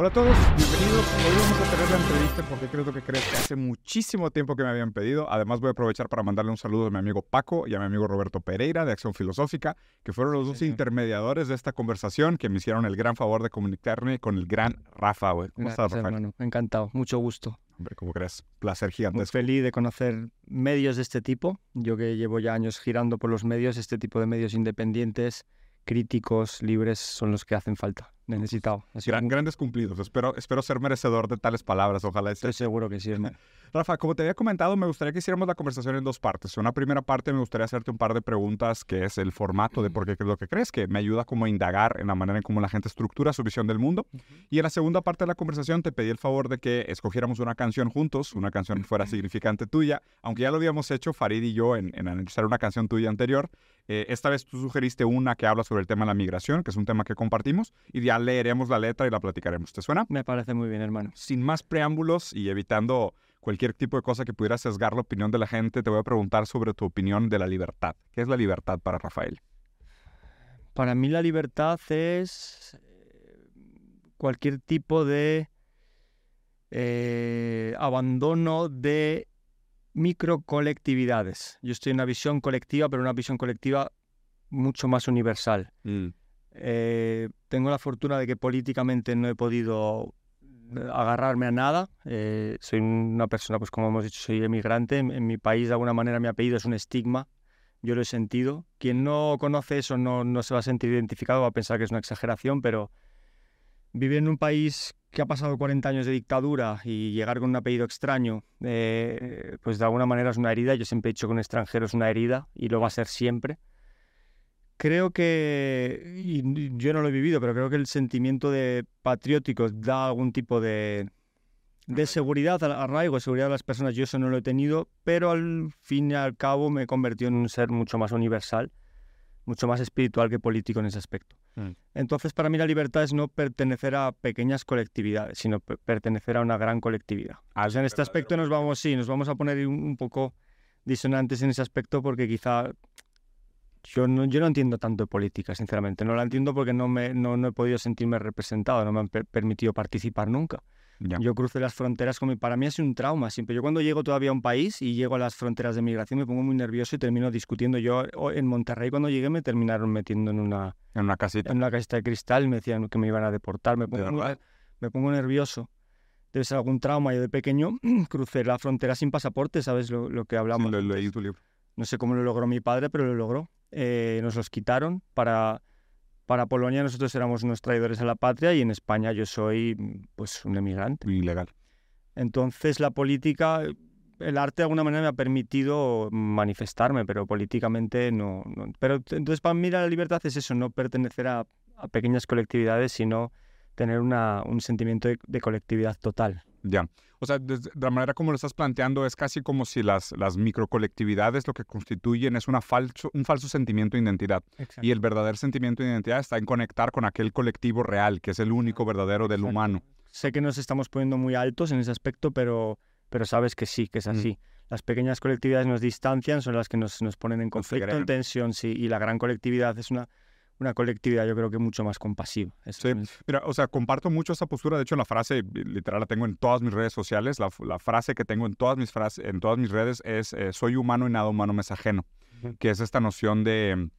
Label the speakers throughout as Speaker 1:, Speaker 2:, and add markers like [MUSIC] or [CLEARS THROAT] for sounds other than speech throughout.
Speaker 1: Hola a todos, bienvenidos. Hoy vamos a tener la entrevista porque creo que crees que hace muchísimo tiempo que me habían pedido. Además voy a aprovechar para mandarle un saludo a mi amigo Paco y a mi amigo Roberto Pereira de Acción Filosófica, que fueron los dos intermediadores de esta conversación que me hicieron el gran favor de comunicarme con el gran Rafa. Güey. ¿Cómo estás, Rafa?
Speaker 2: Hermano. Encantado, mucho gusto.
Speaker 1: Hombre, ¿cómo crees? Placer gigante.
Speaker 2: Muy feliz de conocer medios de este tipo. Yo que llevo ya años girando por los medios, este tipo de medios independientes, críticos, libres, son los que hacen falta necesitado.
Speaker 1: Grandes cumplidos. Espero, espero ser merecedor de tales palabras. Ojalá.
Speaker 2: Estoy seguro que sí, hermano. [LAUGHS]
Speaker 1: Rafa, como te había comentado, me gustaría que hiciéramos la conversación en dos partes. Una primera parte me gustaría hacerte un par de preguntas, que es el formato de por qué crees lo que crees, que me ayuda como a indagar en la manera en cómo la gente estructura su visión del mundo. Y en la segunda parte de la conversación te pedí el favor de que escogiéramos una canción juntos, una canción que fuera significante tuya, aunque ya lo habíamos hecho Farid y yo en, en analizar una canción tuya anterior. Eh, esta vez tú sugeriste una que habla sobre el tema de la migración, que es un tema que compartimos, y ya leeremos la letra y la platicaremos. ¿Te suena?
Speaker 2: Me parece muy bien, hermano.
Speaker 1: Sin más preámbulos y evitando cualquier tipo de cosa que pudiera sesgar la opinión de la gente, te voy a preguntar sobre tu opinión de la libertad. ¿Qué es la libertad para Rafael?
Speaker 2: Para mí la libertad es eh, cualquier tipo de eh, abandono de microcolectividades. Yo estoy en una visión colectiva, pero una visión colectiva mucho más universal. Mm. Eh, tengo la fortuna de que políticamente no he podido agarrarme a nada. Eh, soy una persona, pues como hemos dicho, soy emigrante. En, mi país, de alguna manera, mi apellido es un estigma. Yo lo he sentido. Quien no conoce eso no, no se va a sentir identificado, va a pensar que es una exageración, pero vivir en un país que ha pasado 40 años de dictadura y llegar con un apellido extraño, eh, pues de alguna manera es una herida. Yo siempre he dicho que un extranjero es una herida y lo va a ser siempre. Creo que, y yo no lo he vivido, pero creo que el sentimiento de patriótico da algún tipo de, de seguridad, arraigo, seguridad de las personas. Yo eso no lo he tenido, pero al fin y al cabo me he convertido en un ser mucho más universal, mucho más espiritual que político en ese aspecto. Mm. Entonces, para mí la libertad es no pertenecer a pequeñas colectividades, sino pertenecer a una gran colectividad. Ah, en este aspecto nos vamos, sí, nos vamos a poner un, poco disonantes en ese aspecto porque quizá yo no, yo no entiendo tanto de política, sinceramente. No la entiendo porque no, me, no, no he podido sentirme representado, no me han permitido participar nunca. Yo crucé las fronteras con mi... Para mí sido un trauma siempre. Yo cuando llego todavía a un país y llego a las fronteras de migración me pongo muy nervioso y termino discutiendo. Yo en Monterrey cuando llegué me terminaron metiendo en una...
Speaker 1: En una casita.
Speaker 2: En una casita de cristal me decían que me iban a deportar. Me pongo, me pongo nervioso. Debe ser algún trauma. Yo de pequeño [CLEARS THROAT] crucé la frontera sin pasaporte, ¿sabes lo, que hablamos?
Speaker 1: Sí, lo, leí tu libro.
Speaker 2: No sé cómo lo logró mi padre, pero lo logró. Eh, nos los quitaron para para Polonia nosotros éramos unos traidores a la patria y en España yo soy pues un emigrante.
Speaker 1: Ilegal.
Speaker 2: Entonces la política, el arte de alguna manera me ha permitido manifestarme, pero políticamente no. Pero entonces para mí la libertad es eso, no pertenecer a, pequeñas colectividades, sino tener una, un sentimiento de colectividad total.
Speaker 1: Ya. O sea, de, la manera como lo estás planteando, es casi como si las, las microcolectividades lo que constituyen es una falso, un falso sentimiento de identidad. Y el verdadero sentimiento de identidad está en conectar con aquel colectivo real, que es el único verdadero del humano.
Speaker 2: Sé que nos estamos poniendo muy altos en ese aspecto, pero, pero sabes que sí, que es así. Las pequeñas colectividades nos distancian, son las que nos, nos ponen en conflicto, en tensión, sí, y la gran colectividad es una una colectividad yo creo que mucho más compasiva.
Speaker 1: Sí, mira, o sea, comparto mucho esa postura, de hecho la frase literal la tengo en todas mis redes sociales, la, la frase que tengo en todas mis, frases, en todas mis redes es eh, soy humano y nada humano me es ajeno, que es esta noción de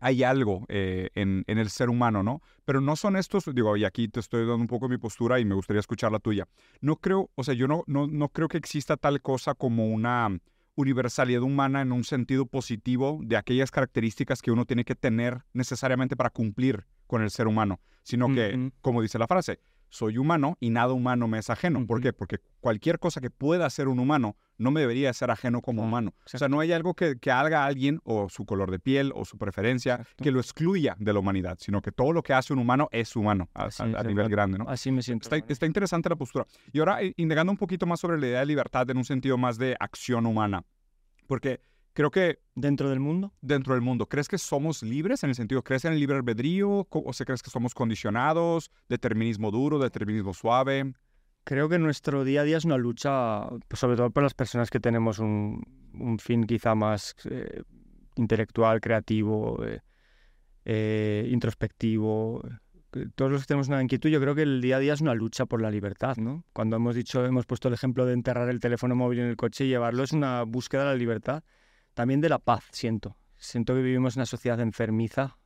Speaker 1: hay algo eh, en, en, el ser humano, ¿no? Pero no son estos, digo, y aquí te estoy dando un poco mi postura y me gustaría escuchar la tuya. No creo, o sea, yo no, no, no creo que exista tal cosa como una universalidad humana en un sentido positivo de aquellas características que uno tiene que tener necesariamente para cumplir con el ser humano, sino que, como dice la frase, soy humano y nada humano me es ajeno. ¿Por qué? Porque cualquier cosa que pueda ser un humano no me debería ser ajeno como humano. O sea, no hay algo que, haga a alguien o su color de piel o su preferencia que lo excluya de la humanidad, sino que todo lo que hace un humano es humano a, nivel grande. ¿no?
Speaker 2: Así me siento.
Speaker 1: Está, está, interesante la postura. Y ahora, eh, indagando un poquito más sobre la idea de libertad en un sentido más de acción humana, porque creo que...
Speaker 2: ¿Dentro del mundo?
Speaker 1: Dentro del mundo. ¿Crees que somos libres en el sentido, crees en el libre albedrío o se crees que somos condicionados, determinismo duro, determinismo suave?
Speaker 2: Creo que nuestro día a día es una lucha, pues, sobre todo para las personas que tenemos un, fin quizá más eh, intelectual, creativo, eh, eh, introspectivo, todos los que tenemos una inquietud, yo creo que el día a día es una lucha por la libertad, ¿no? Cuando hemos dicho, hemos puesto el ejemplo de enterrar el teléfono móvil en el coche y llevarlo, es una búsqueda de la libertad, también de la paz, siento. Siento que vivimos en una sociedad enfermiza.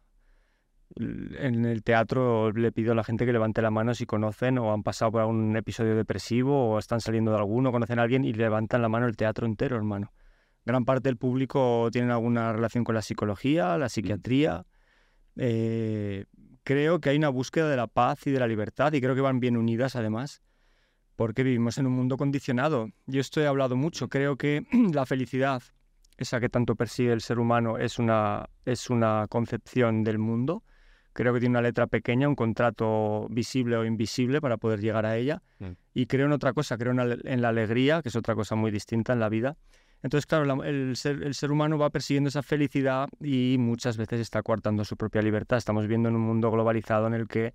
Speaker 2: En el teatro le pido a la gente que levante la mano si conocen o han pasado por algún episodio depresivo o están saliendo de alguno, conocen a alguien y levantan la mano el teatro entero, hermano. Gran parte del público tiene alguna relación con la psicología, la psiquiatría. Eh, creo que hay una búsqueda de la paz y de la libertad y creo que van bien unidas además, porque vivimos en un mundo condicionado. Yo esto he hablado mucho, creo que [CLEARS THROAT] la felicidad, esa que tanto persigue el ser humano, es una, es una concepción del mundo. Creo que tiene una letra pequeña, un contrato visible o invisible para poder llegar a ella. Mm. Y creo en otra cosa, creo en la alegría, que es otra cosa muy distinta en la vida. Entonces, claro, el, ser, el ser humano va persiguiendo esa felicidad y muchas veces está coartando su propia libertad. Estamos viendo en un mundo globalizado en el que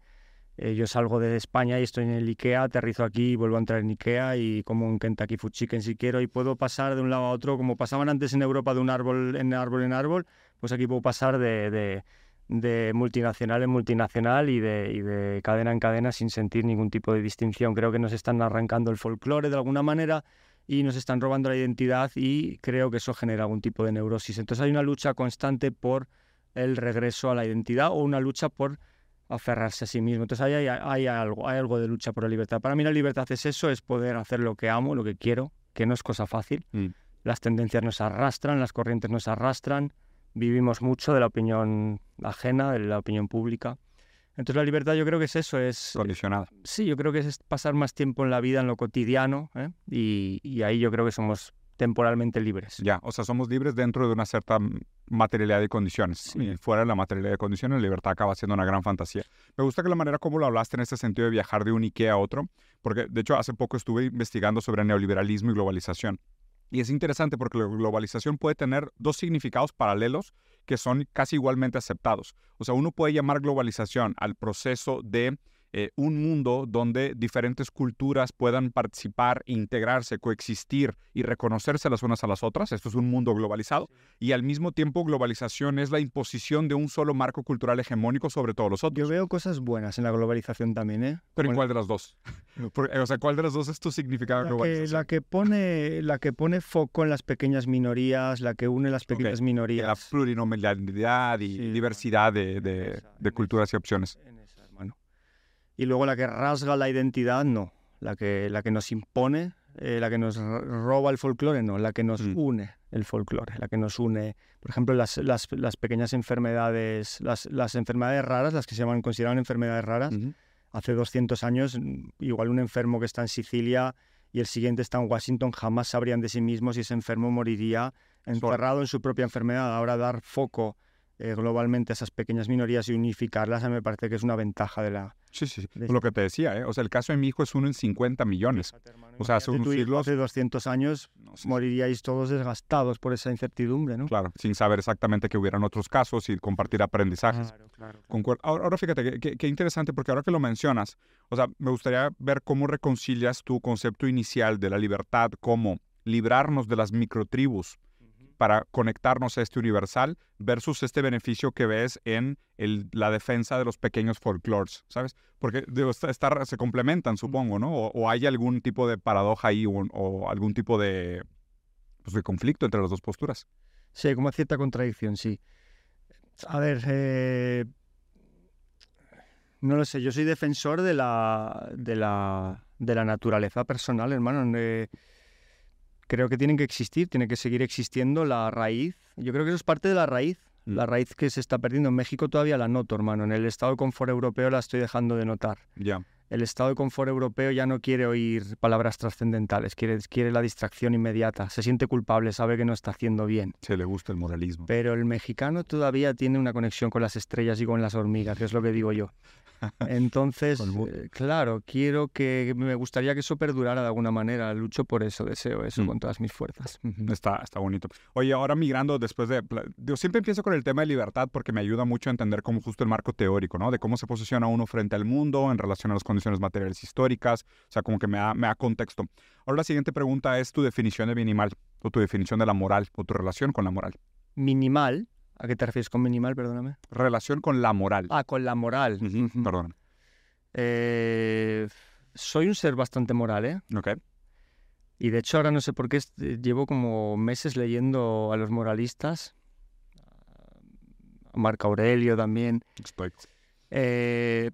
Speaker 2: eh, yo salgo de España y estoy en el IKEA, aterrizo aquí y vuelvo a entrar en IKEA y como un Kentucky Food si quiero y puedo pasar de un lado a otro, como pasaban antes en Europa de un árbol en árbol en árbol, pues aquí puedo pasar de, de, multinacional en multinacional y de, y de cadena en cadena sin sentir ningún tipo de distinción. Creo que nos están arrancando el folclore de alguna manera y nos están robando la identidad y creo que eso genera algún tipo de neurosis. Entonces hay una lucha constante por el regreso a la identidad o una lucha por aferrarse a sí mismo. Entonces hay, hay, algo, hay algo de lucha por la libertad. Para mí la libertad es eso, es poder hacer lo que amo, lo que quiero, que no es cosa fácil. Mm. Las tendencias nos arrastran, las corrientes nos arrastran, vivimos mucho de la opinión ajena, de la opinión pública. Entonces la libertad yo creo que es eso, es...
Speaker 1: Condicionada.
Speaker 2: Sí, yo creo que es pasar más tiempo en la vida, en lo cotidiano, ¿eh? y, ahí yo creo que somos temporalmente libres.
Speaker 1: Ya, o sea, somos libres dentro de una cierta materialidad de condiciones. Y fuera de la materialidad de condiciones, la libertad acaba siendo una gran fantasía. Me gusta que la manera como lo hablaste en este sentido de viajar de un IKEA a otro, porque de hecho hace poco estuve investigando sobre neoliberalismo y globalización. Y es interesante porque la globalización puede tener dos significados paralelos que son casi igualmente aceptados. O sea, uno puede llamar globalización al proceso de eh, un mundo donde diferentes culturas puedan participar, integrarse, coexistir y reconocerse las unas a las otras. Esto es un mundo globalizado. Y al mismo tiempo, globalización es la imposición de un solo marco cultural hegemónico sobre todos los otros.
Speaker 2: Yo veo cosas buenas en la globalización también, ¿eh?
Speaker 1: ¿Pero en cuál de las dos? [LAUGHS] o sea, ¿cuál de las dos es tu significado
Speaker 2: la
Speaker 1: globalización?
Speaker 2: Que, la, que pone, la que pone foco en las pequeñas minorías, la que une las pequeñas minorías.
Speaker 1: La plurinominalidad y diversidad de, de culturas y opciones
Speaker 2: y luego la que rasga la identidad, no. La que, la que nos impone, eh, la que nos roba el folclore, no. La que nos mm. une el folclore, la que nos une, por ejemplo, las, las, las pequeñas enfermedades, las, las, enfermedades raras, las que se llaman, consideraban enfermedades raras. Hace 200 años, igual un enfermo que está en Sicilia y el siguiente está en Washington jamás sabrían de sí mismos si ese enfermo moriría encerrado en su propia enfermedad. Ahora dar foco eh, globalmente a esas pequeñas minorías y unificarlas, a mí me parece que es una ventaja de la...
Speaker 1: Sí, sí, lo que te decía, ¿eh? o sea, el caso de mi hijo es uno en 50 millones. o sea, hace,
Speaker 2: unos siglos... hace 200 años moriríais todos desgastados por esa incertidumbre, ¿no?
Speaker 1: Claro, sin saber exactamente que hubieran otros casos y compartir aprendizajes. Claro, claro, Ahora, fíjate, qué interesante, porque ahora que lo mencionas, o sea, me gustaría ver cómo reconcilias tu concepto inicial de la libertad como librarnos de las microtribus para conectarnos a este universal versus este beneficio que ves en la defensa de los pequeños folklores, ¿sabes? Porque se complementan, supongo, ¿no? O, hay algún tipo de paradoja ahí o, algún tipo de, pues, de conflicto entre las dos posturas.
Speaker 2: Sí, como cierta contradicción, sí. A ver, eh, no lo sé, yo soy defensor de la, de la, de la naturaleza personal, hermano. Eh, creo que tienen que existir, tiene que seguir existiendo la raíz. Yo creo que eso es parte de la raíz, mm. la raíz que se está perdiendo. En México todavía la noto, hermano. En el estado de confort europeo la estoy dejando de notar.
Speaker 1: Ya.
Speaker 2: El estado de confort europeo ya no quiere oír palabras trascendentales, quiere, quiere la distracción inmediata. Se siente culpable, sabe que no está haciendo bien.
Speaker 1: Se le gusta el moralismo.
Speaker 2: Pero el mexicano todavía tiene una conexión con las estrellas y con las hormigas, que es lo que digo yo. Entonces, eh, claro, quiero que, me gustaría que eso perdurara de alguna manera. Lucho por eso, deseo eso mm. con todas mis fuerzas.
Speaker 1: Está, está bonito. Oye, ahora migrando después de... Yo siempre empiezo con el tema de libertad porque me ayuda mucho a entender cómo justo el marco teórico, ¿no? De cómo se posiciona uno frente al mundo en relación a las condiciones materiales históricas. O sea, como que me da, me da contexto. Ahora la siguiente pregunta es tu definición de minimal o tu definición de la moral o tu relación con la moral.
Speaker 2: Minimal ¿A qué te refieres con minimal, perdóname?
Speaker 1: Relación con la moral.
Speaker 2: Ah, con la moral.
Speaker 1: Perdón.
Speaker 2: Eh, soy un ser bastante moral, ¿eh?
Speaker 1: Ok.
Speaker 2: Y de hecho ahora no sé por qué eh, llevo como meses leyendo a los moralistas, a Marco Aurelio también. Eh,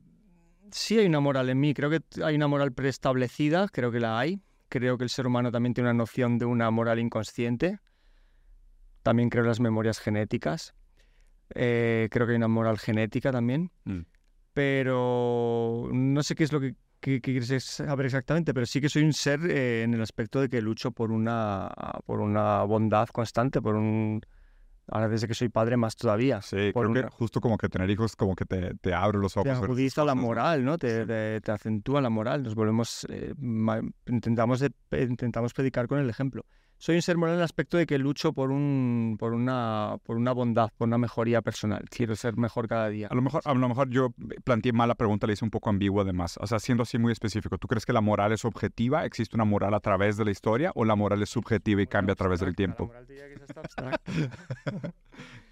Speaker 2: sí hay una moral en mí, creo que hay una moral preestablecida, creo que la hay. Creo que el ser humano también tiene una noción de una moral inconsciente. También creo en las memorias genéticas. Eh, creo que hay una moral genética también. Mm. Pero no sé qué es lo que qué, quieres saber exactamente, pero sí que soy un ser eh, en el aspecto de que lucho por una, por una bondad constante, por un... Ahora desde que soy padre más todavía.
Speaker 1: Sí, por creo que justo como que tener hijos como que te, te abre los ojos.
Speaker 2: Te agudiza la moral, ¿no? Te, te, acentúa la moral. Nos volvemos... Eh, intentamos, intentamos predicar con el ejemplo soy un ser moral en el aspecto de que lucho por, un, por, una, por una bondad, por una mejoría personal. Quiero ser mejor cada día.
Speaker 1: A lo mejor, a lo mejor yo planteé mal la pregunta, le hice un poco ambigua además. O sea, siendo así muy específico, ¿tú crees que la moral es objetiva? ¿Existe una moral a través de la historia o la moral es subjetiva y cambia a través del tiempo? La moral diría que es [LAUGHS]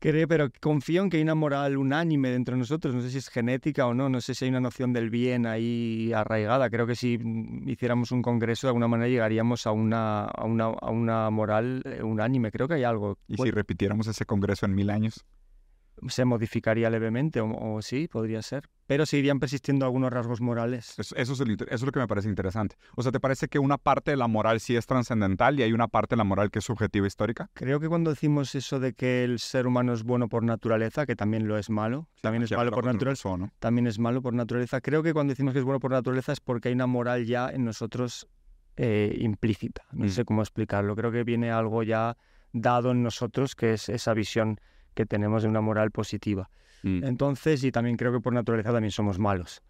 Speaker 2: Creo, pero confío en que hay una moral unánime dentro de nosotros. No sé si es genética o no, no sé si hay una noción del bien ahí arraigada. Creo que si hiciéramos un congreso, de alguna manera llegaríamos a una, a una, a una moral eh, unánime. Creo que hay algo.
Speaker 1: ¿Y si repitiéramos ese congreso en mil años?
Speaker 2: Se modificaría levemente, o, sí, podría ser. Pero seguirían persistiendo algunos rasgos morales.
Speaker 1: Eso, es eso, lo que me parece interesante. O sea, ¿te parece que una parte de la moral sí es trascendental y hay una parte de la moral que es subjetiva histórica?
Speaker 2: Creo que cuando decimos eso de que el ser humano es bueno por naturaleza, que también lo es malo, también es malo por naturaleza, también es malo por naturaleza, creo que cuando decimos que es bueno por naturaleza es porque hay una moral ya en nosotros eh, implícita. No mm. sé cómo explicarlo. Creo que viene algo ya dado en nosotros, que es esa visión que tenemos de una moral positiva. Mm. Entonces, y también creo que por naturaleza también somos malos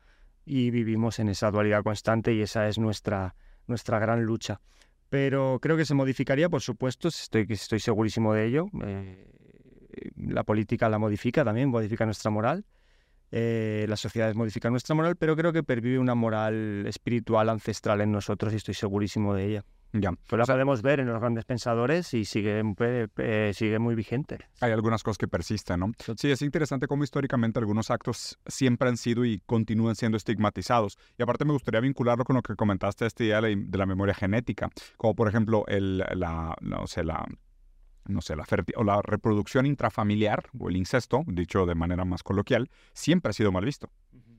Speaker 2: y vivimos en esa dualidad constante y esa es nuestra, nuestra gran lucha. Pero creo que se modificaría, por supuesto, estoy, estoy segurísimo de ello. Eh, la política la modifica también, modifica nuestra moral. Eh, las sociedades modifican nuestra moral, pero creo que pervive una moral espiritual ancestral en nosotros y estoy segurísimo de ella.
Speaker 1: Ya.
Speaker 2: Pues la podemos ver en los grandes pensadores y sigue, eh, sigue muy vigente.
Speaker 1: Hay algunas cosas que persisten, ¿no? Sí, es interesante cómo históricamente algunos actos siempre han sido y continúan siendo estigmatizados. Y aparte me gustaría vincularlo con lo que comentaste, esta idea de la memoria genética, como por ejemplo el, la, no sé, la no sé, la, o la reproducción intrafamiliar o el incesto, dicho de manera más coloquial, siempre ha sido mal visto.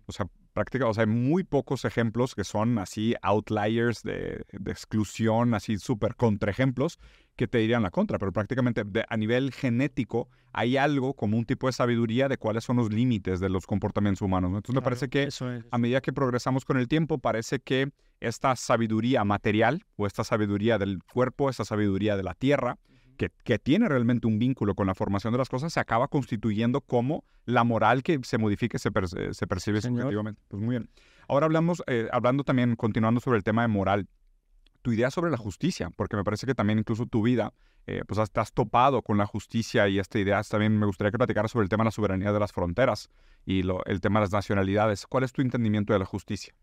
Speaker 1: O sea, prácticamente, o sea, hay muy pocos ejemplos que son así outliers de, exclusión, así súper contraejemplos que te dirían la contra, pero prácticamente a nivel genético hay algo como un tipo de sabiduría de cuáles son los límites de los comportamientos humanos. Entonces me parece que a medida que progresamos con el tiempo, parece que esta sabiduría material o esta sabiduría del cuerpo, esta sabiduría de la tierra, que, tiene realmente un vínculo con la formación de las cosas, se acaba constituyendo como la moral que se modifique, se, se percibe subjetivamente. Pues muy bien. Ahora hablamos, eh, hablando también, continuando sobre el tema de moral, tu idea sobre la justicia, porque me parece que también incluso tu vida, eh, pues has, topado con la justicia y esta idea, también me gustaría que platicaras sobre el tema de la soberanía de las fronteras y el tema de las nacionalidades. ¿Cuál es tu entendimiento de la justicia?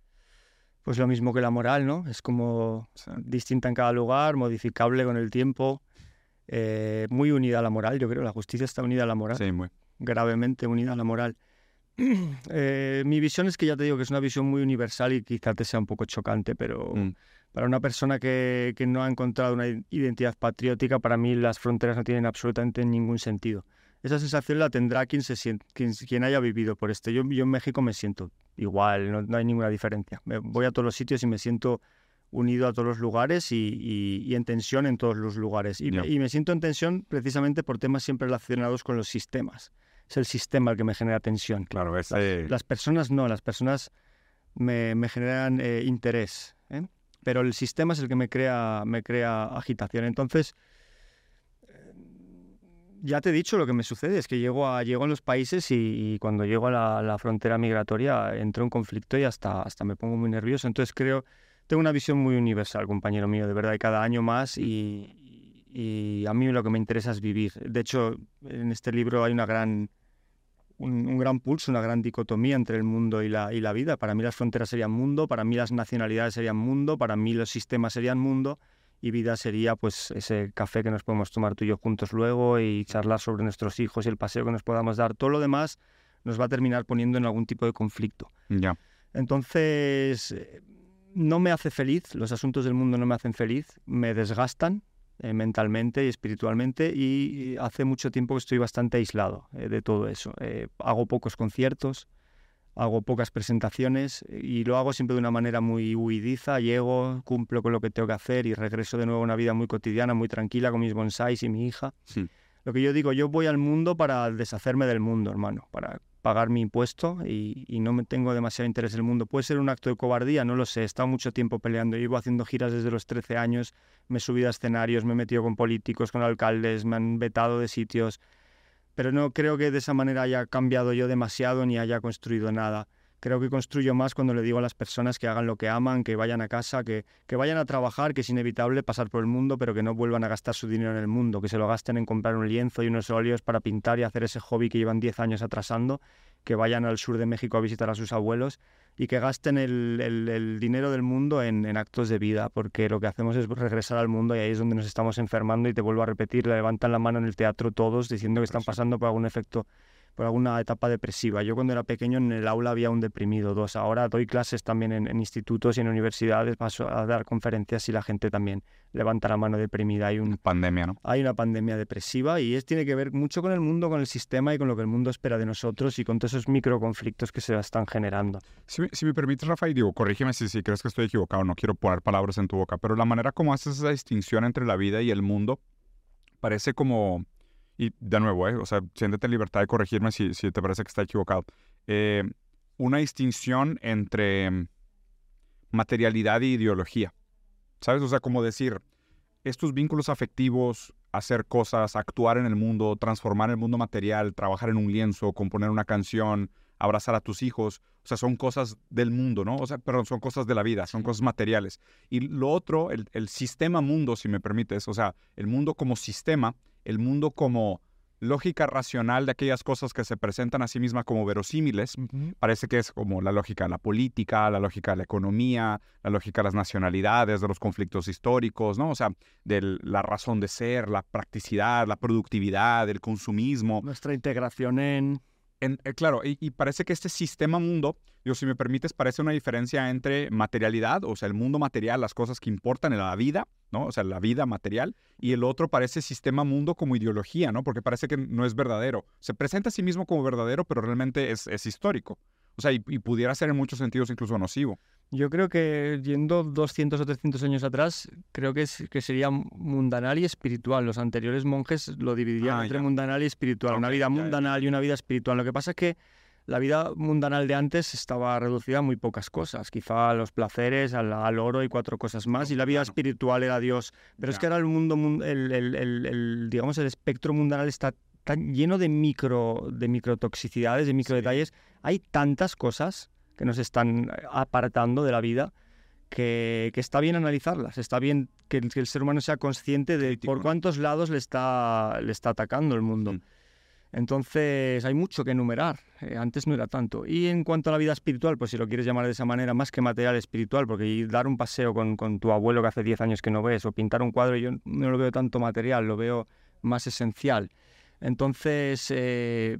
Speaker 2: Pues lo mismo que la moral, ¿no? Es como distinta en cada lugar, modificable con el tiempo. Eh, muy unida a la moral, yo creo. La justicia está unida a la moral.
Speaker 1: Sí, muy.
Speaker 2: Gravemente unida a la moral. [CLEARS THROAT] Eh, mi visión es que ya te digo que es una visión muy universal y quizás te sea un poco chocante, pero mm. para una persona que, que, no ha encontrado una identidad patriótica, para mí las fronteras no tienen absolutamente ningún sentido. Esa sensación la tendrá quien, se siente, quien, quien haya vivido por esto. Yo, yo en México me siento igual, no, no hay ninguna diferencia. Me voy a todos los sitios y me siento unido a todos los lugares y, en tensión en todos los lugares. Y, me, siento en tensión precisamente por temas siempre relacionados con los sistemas. Es el sistema el que me genera tensión.
Speaker 1: Claro,
Speaker 2: es, las, personas no, las personas me, generan eh, interés, ¿eh? pero el sistema es el que me crea, me crea agitación. Entonces, ya te he dicho lo que me sucede, es que llego a, llego a los países y, cuando llego a la, la, frontera migratoria entro en conflicto y hasta, hasta me pongo muy nervioso. Entonces creo tengo una visión muy universal, compañero mío, de verdad, y cada año más y, a mí lo que me interesa es vivir. De hecho, en este libro hay una gran, un, gran pulso, una gran dicotomía entre el mundo y la, y la vida. Para mí las fronteras serían mundo, para mí las nacionalidades serían mundo, para mí los sistemas serían mundo y vida sería pues ese café que nos podemos tomar tú y yo juntos luego y charlar sobre nuestros hijos y el paseo que nos podamos dar. Todo lo demás nos va a terminar poniendo en algún tipo de conflicto.
Speaker 1: Ya.
Speaker 2: Entonces, no me hace feliz, los asuntos del mundo no me hacen feliz, me desgastan eh, mentalmente y espiritualmente y hace mucho tiempo que estoy bastante aislado eh, de todo eso. Eh, hago pocos conciertos, hago pocas presentaciones y lo hago siempre de una manera muy huidiza, llego, cumplo con lo que tengo que hacer y regreso de nuevo a una vida muy cotidiana, muy tranquila con mis bonsáis y mi hija. Lo que yo digo, yo voy al mundo para deshacerme del mundo, hermano, para pagar mi impuesto y, no me tengo demasiado interés en el mundo. Puede ser un acto de cobardía, no lo sé. He estado mucho tiempo peleando. Llevo haciendo giras desde los 13 años, me he subido a escenarios, me he metido con políticos, con alcaldes, me han vetado de sitios. Pero no creo que de esa manera haya cambiado yo demasiado ni haya construido nada. Creo que construyo más cuando le digo a las personas que hagan lo que aman, que vayan a casa, que, que vayan a trabajar, que es inevitable pasar por el mundo, pero que no vuelvan a gastar su dinero en el mundo, que se lo gasten en comprar un lienzo y unos óleos para pintar y hacer ese hobby que llevan 10 años atrasando, que vayan al sur de México a visitar a sus abuelos y que gasten el, dinero del mundo en, en, actos de vida, porque lo que hacemos es regresar al mundo y ahí es donde nos estamos enfermando y te vuelvo a repetir, le levantan la mano en el teatro todos diciendo que están pasando por algún efecto por alguna etapa depresiva. Yo cuando era pequeño en el aula había un deprimido, dos. Ahora doy clases también en, institutos y en universidades, paso a dar conferencias y la gente también levanta la mano deprimida. Hay una
Speaker 1: pandemia, ¿no?
Speaker 2: Hay una pandemia depresiva y es, tiene que ver mucho con el mundo, con el sistema y con lo que el mundo espera de nosotros y con todos esos microconflictos que se están generando.
Speaker 1: Si, si me permites, Rafael, digo, corrígeme si, si crees que estoy equivocado, no quiero poner palabras en tu boca, pero la manera como haces esa distinción entre la vida y el mundo parece como y de nuevo, ¿eh? o sea, siéntete en libertad de corregirme si, si te parece que está equivocado. Eh, una distinción entre materialidad e ideología. ¿Sabes? O sea, como decir, estos vínculos afectivos, hacer cosas, actuar en el mundo, transformar el mundo material, trabajar en un lienzo, componer una canción, abrazar a tus hijos, o sea, son cosas del mundo, ¿no? O sea, perdón, son cosas de la vida, son cosas materiales. Y lo otro, el, el sistema mundo, si me permites, o sea, el mundo como sistema, el mundo como lógica racional de aquellas cosas que se presentan a sí mismas como verosímiles, parece que es como la lógica de la política, la lógica de la economía, la lógica de las nacionalidades, de los conflictos históricos, ¿no? O sea, de la razón de ser, la practicidad, la productividad, el consumismo.
Speaker 2: Nuestra integración en...
Speaker 1: Eh, claro, y, parece que este sistema mundo, yo si me permites, parece una diferencia entre materialidad, o sea, el mundo material, las cosas que importan en la vida, ¿no? O sea, la vida material, y el otro parece sistema mundo como ideología, ¿no? Porque parece que no es verdadero. Se presenta a sí mismo como verdadero, pero realmente es, es histórico. O sea, y, pudiera ser en muchos sentidos incluso nocivo.
Speaker 2: Yo creo que yendo 200 o 300 años atrás, creo que, es, que sería mundanal y espiritual. Los anteriores monjes lo dividían ah, entre mundanal y espiritual. una vida mundanal y una vida espiritual. Lo que pasa es que la vida mundanal de antes estaba reducida a muy pocas cosas, quizá a los placeres, al, oro y cuatro cosas más, y la vida espiritual era Dios. Pero es que ahora el mundo, el, el, el, digamos, el espectro mundanal está tan lleno de micro, de microtoxicidades, de microdetalles. Hay tantas cosas que nos están apartando de la vida que, está bien analizarlas, está bien que, el ser humano sea consciente de por cuántos lados le está, le está atacando el mundo. Mm. Entonces hay mucho que enumerar, eh, antes no era tanto. Y en cuanto a la vida espiritual, pues si lo quieres llamar de esa manera, más que material espiritual, porque dar un paseo con, con tu abuelo que hace 10 años que no ves, o pintar un cuadro, yo no lo veo tanto material, lo veo más esencial. Entonces, eh,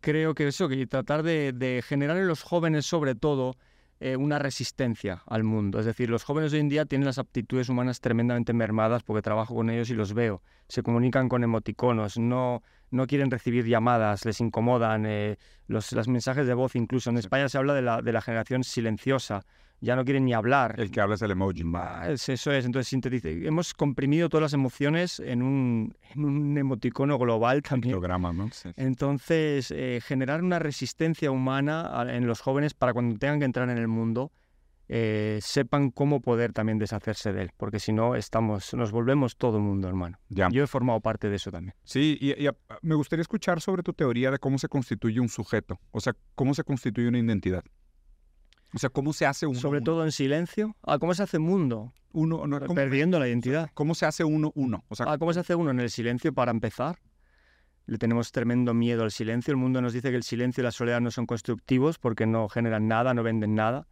Speaker 2: creo que eso, que tratar de, generar en los jóvenes sobre todo eh, una resistencia al mundo. Es decir, los jóvenes hoy en día tienen las aptitudes humanas tremendamente mermadas porque trabajo con ellos y los veo. Se comunican con emoticonos, no, no quieren recibir llamadas, les incomodan eh, los, mensajes de voz incluso. En España se habla de la, de la generación silenciosa ya no quieren ni hablar.
Speaker 1: El que habla es el emoji.
Speaker 2: eso es, entonces sintetice. Hemos comprimido todas las emociones en un, en un emoticono global también.
Speaker 1: Programa, ¿no?
Speaker 2: Entonces, eh, generar una resistencia humana en los jóvenes para cuando tengan que entrar en el mundo, eh, sepan cómo poder también deshacerse de él, porque si no, estamos, nos volvemos todo el mundo, hermano. Ya. Yo he formado parte de eso también.
Speaker 1: Sí, y, me gustaría escuchar sobre tu teoría de cómo se constituye un sujeto, o sea, cómo se constituye una identidad. O sea, ¿cómo se hace uno?
Speaker 2: Sobre todo en silencio. Ah, ¿cómo se hace mundo?
Speaker 1: Uno,
Speaker 2: Perdiendo la identidad.
Speaker 1: ¿Cómo se hace uno uno?
Speaker 2: O sea, ah, ¿cómo se hace uno en el silencio para empezar? Le tenemos tremendo miedo al silencio. El mundo nos dice que el silencio y la soledad no son constructivos porque no generan nada, no venden nada.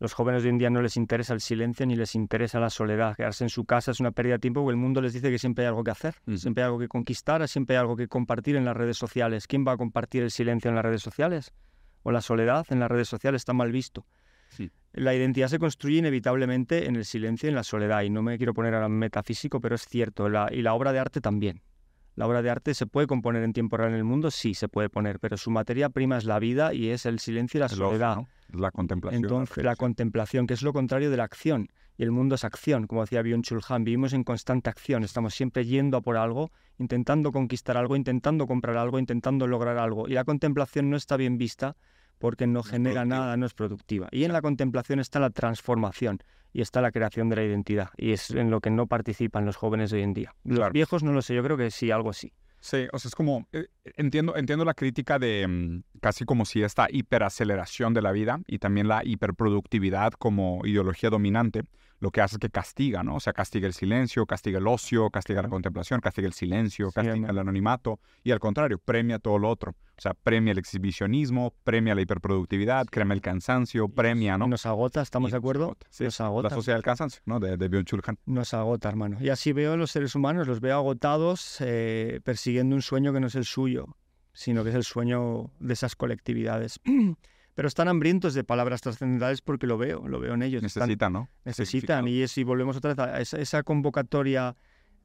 Speaker 2: Los jóvenes de hoy en día no les interesa el silencio ni les interesa la soledad. Quedarse en su casa es una pérdida de tiempo porque el mundo les dice que siempre hay algo que hacer, siempre hay algo que conquistar, siempre hay algo que compartir en las redes sociales. ¿Quién va a compartir el silencio en las redes sociales? O la soledad en las redes sociales está mal visto. La identidad se construye inevitablemente en el silencio y en la soledad, y no me quiero poner ahora metafísico, pero es cierto, y la obra de arte también. La obra de arte se puede componer en tiempo real en el mundo, sí, se puede poner, pero su materia prima es la vida y es el silencio y la soledad.
Speaker 1: La contemplación.
Speaker 2: Entonces, la, contemplación, que es lo contrario de la acción. Y el mundo es acción, como decía Byung-Chul Han. Vivimos en constante acción, estamos siempre yendo a por algo, intentando conquistar algo, intentando comprar algo, intentando lograr algo. Y la contemplación no está bien vista porque no, genera nada, no es productiva. Y en la contemplación está la transformación y está la creación de la identidad. Y es en lo que no participan los jóvenes hoy en día. Los viejos no lo sé, yo creo que sí, algo así.
Speaker 1: Sí, o sea, es como, eh, entiendo, entiendo la crítica de mm, casi como si esta hiperaceleración de la vida y también la hiperproductividad como ideología dominante, lo que hace es que castiga, ¿no? O sea, castiga el silencio, castiga el ocio, castiga la contemplación, castiga el silencio, castiga el anonimato y al contrario, premia todo lo otro. O sea, premia el exhibicionismo, premia la hiperproductividad, premia el cansancio, premia, ¿no?
Speaker 2: Nos agota, ¿estamos de acuerdo?
Speaker 1: Sí, nos agota. La sociedad del cansancio, ¿no? De, de
Speaker 2: Nos agota, hermano. Y así veo a los seres humanos, los veo agotados eh, persiguiendo un sueño que no es el suyo, sino que es el sueño de esas colectividades. [CLEARS THROAT] pero están hambrientos de palabras trascendentales porque lo veo, lo veo en ellos.
Speaker 1: Necesitan, ¿no?
Speaker 2: Necesitan. Y si volvemos otra vez a esa, esa, convocatoria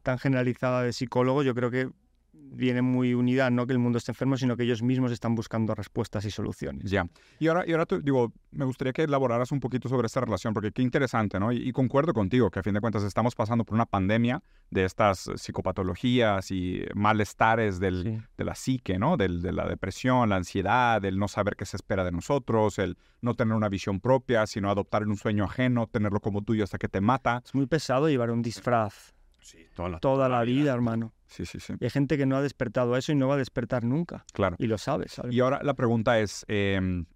Speaker 2: tan generalizada de psicólogos, yo creo que viene muy unida, no que el mundo esté enfermo, sino que ellos mismos están buscando respuestas y soluciones.
Speaker 1: Ya. Y ahora, y ahora digo, me gustaría que elaboraras un poquito sobre esta relación, porque qué interesante, ¿no? Y, concuerdo contigo, que a fin de cuentas estamos pasando por una pandemia de estas psicopatologías y malestares del, de la psique, ¿no? Del, de la depresión, la ansiedad, el no saber qué se espera de nosotros, el no tener una visión propia, sino adoptar un sueño ajeno, tenerlo como tuyo hasta que te mata.
Speaker 2: Es muy pesado llevar un disfraz. Sí, toda la, vida, hermano.
Speaker 1: Sí, sí, sí.
Speaker 2: Y hay gente que no ha despertado a eso y no va a despertar nunca.
Speaker 1: Claro.
Speaker 2: Y lo sabes.
Speaker 1: Y ahora la pregunta es, em,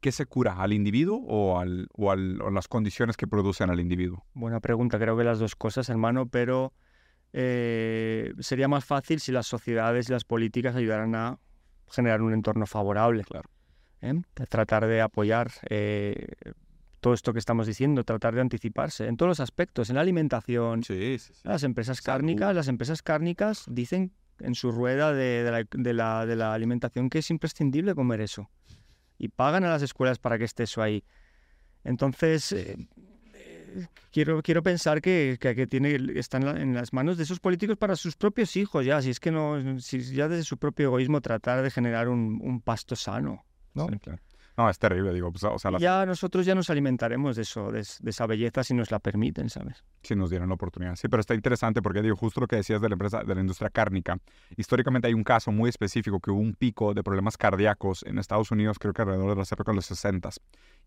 Speaker 1: ¿qué se cura? ¿Al individuo o, al, o, al, o, las condiciones que producen al individuo?
Speaker 2: Buena pregunta. Creo que las dos cosas, hermano, pero eh, sería más fácil si las sociedades y las políticas ayudaran a generar un entorno favorable.
Speaker 1: Claro.
Speaker 2: ¿Eh? Tratar de apoyar eh, todo esto que estamos diciendo, tratar de anticiparse en todos los aspectos, en la alimentación.
Speaker 1: Sí,
Speaker 2: Las empresas cárnicas, las empresas cárnicas dicen en su rueda de, la, alimentación que es imprescindible comer eso. Y pagan a las escuelas para que esté eso ahí. Entonces, eh, quiero, quiero pensar que, que, tiene, están en las manos de esos políticos para sus propios hijos, ya, si es que no, si ya desde su propio egoísmo tratar de generar un, un pasto sano. ¿no?
Speaker 1: claro. No, es terrible, digo. Pues, o sea,
Speaker 2: Ya nosotros ya nos alimentaremos de eso, de, esa belleza si nos la permiten, ¿sabes?
Speaker 1: Si nos dieran la oportunidad. Sí, pero está interesante porque, digo, justo lo que decías de la empresa, de la industria cárnica. Históricamente hay un caso muy específico que hubo un pico de problemas cardíacos en Estados Unidos, creo que alrededor de las épocas de los 60.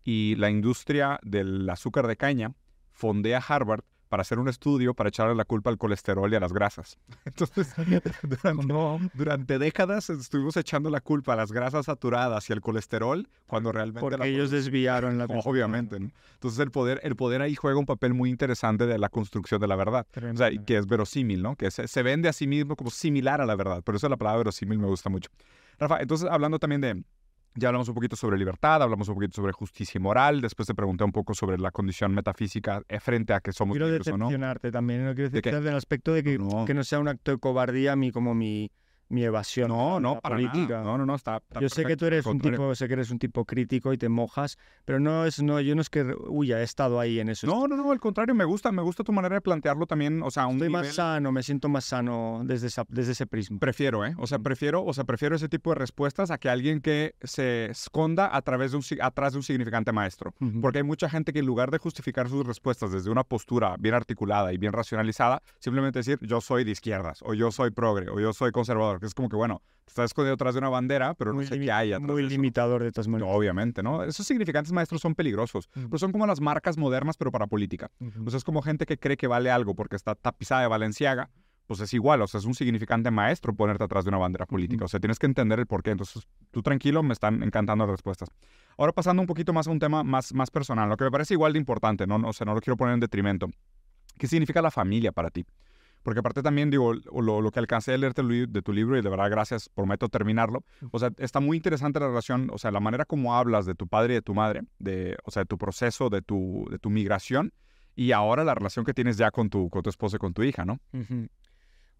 Speaker 1: Y la industria del azúcar de caña fondea Harvard para hacer un estudio para echarle la culpa al colesterol y a las grasas. [LAUGHS] Entonces, [LAUGHS] durante, décadas estuvimos echando la culpa a las grasas saturadas y al colesterol cuando realmente...
Speaker 2: Porque ellos desviaron la... [LAUGHS]
Speaker 1: Obviamente. Entonces el poder, el poder ahí juega un papel muy interesante de la construcción de la verdad. O sea, que es verosímil, ¿no? Que se, se, vende a sí mismo como similar a la verdad. Por eso la palabra verosímil me gusta mucho. Rafa, entonces hablando también de ya hablamos un poquito sobre libertad, hablamos un poquito sobre justicia y moral, después te pregunté un poco sobre la condición metafísica eh, frente a que somos
Speaker 2: quiero decepcionarte también, no quiero decepcionarte en el aspecto de que no. que no sea un acto de cobardía a mí como mi mi evasión
Speaker 1: no, no, para
Speaker 2: política.
Speaker 1: No, no, no, está,
Speaker 2: Yo sé que tú eres un tipo, sé que eres un tipo crítico y te mojas, pero no es, no, yo no es que huya, he estado ahí en eso.
Speaker 1: No, no, no, al contrario, me gusta, me gusta tu manera de plantearlo también, o sea, un
Speaker 2: Estoy más sano, me siento más sano desde, desde ese prisma.
Speaker 1: Prefiero, ¿eh? O sea, prefiero, o sea, prefiero ese tipo de respuestas a que alguien que se esconda a través de un, atrás de un significante maestro. Porque hay mucha gente que en lugar de justificar sus respuestas desde una postura bien articulada y bien racionalizada, simplemente decir, yo soy de izquierdas, o yo soy progre, o yo soy conservador, que es como que, bueno, estás escondido atrás de una bandera, pero no sé qué hay atrás
Speaker 2: Muy limitador de todas maneras.
Speaker 1: obviamente, ¿no? Esos significantes maestros son peligrosos, pero son como las marcas modernas, pero para política. O sea, es como gente que cree que vale algo porque está tapizada de Valenciaga, pues es igual, o sea, es un significante maestro ponerte atrás de una bandera política. O sea, tienes que entender el porqué. Entonces, tú tranquilo, me están encantando las respuestas. Ahora pasando un poquito más a un tema más, más personal, lo que me parece igual de importante, ¿no? O sea, no lo quiero poner en detrimento. ¿Qué significa la familia para ti? Porque aparte también, digo, lo, lo que alcancé a leer de tu libro, y de verdad gracias, prometo terminarlo, o sea, está muy interesante la relación, o sea, la manera como hablas de tu padre y de tu madre, de, o sea, de tu proceso, de tu, de tu migración, y ahora la relación que tienes ya con tu, con tu esposa y con tu hija, ¿no?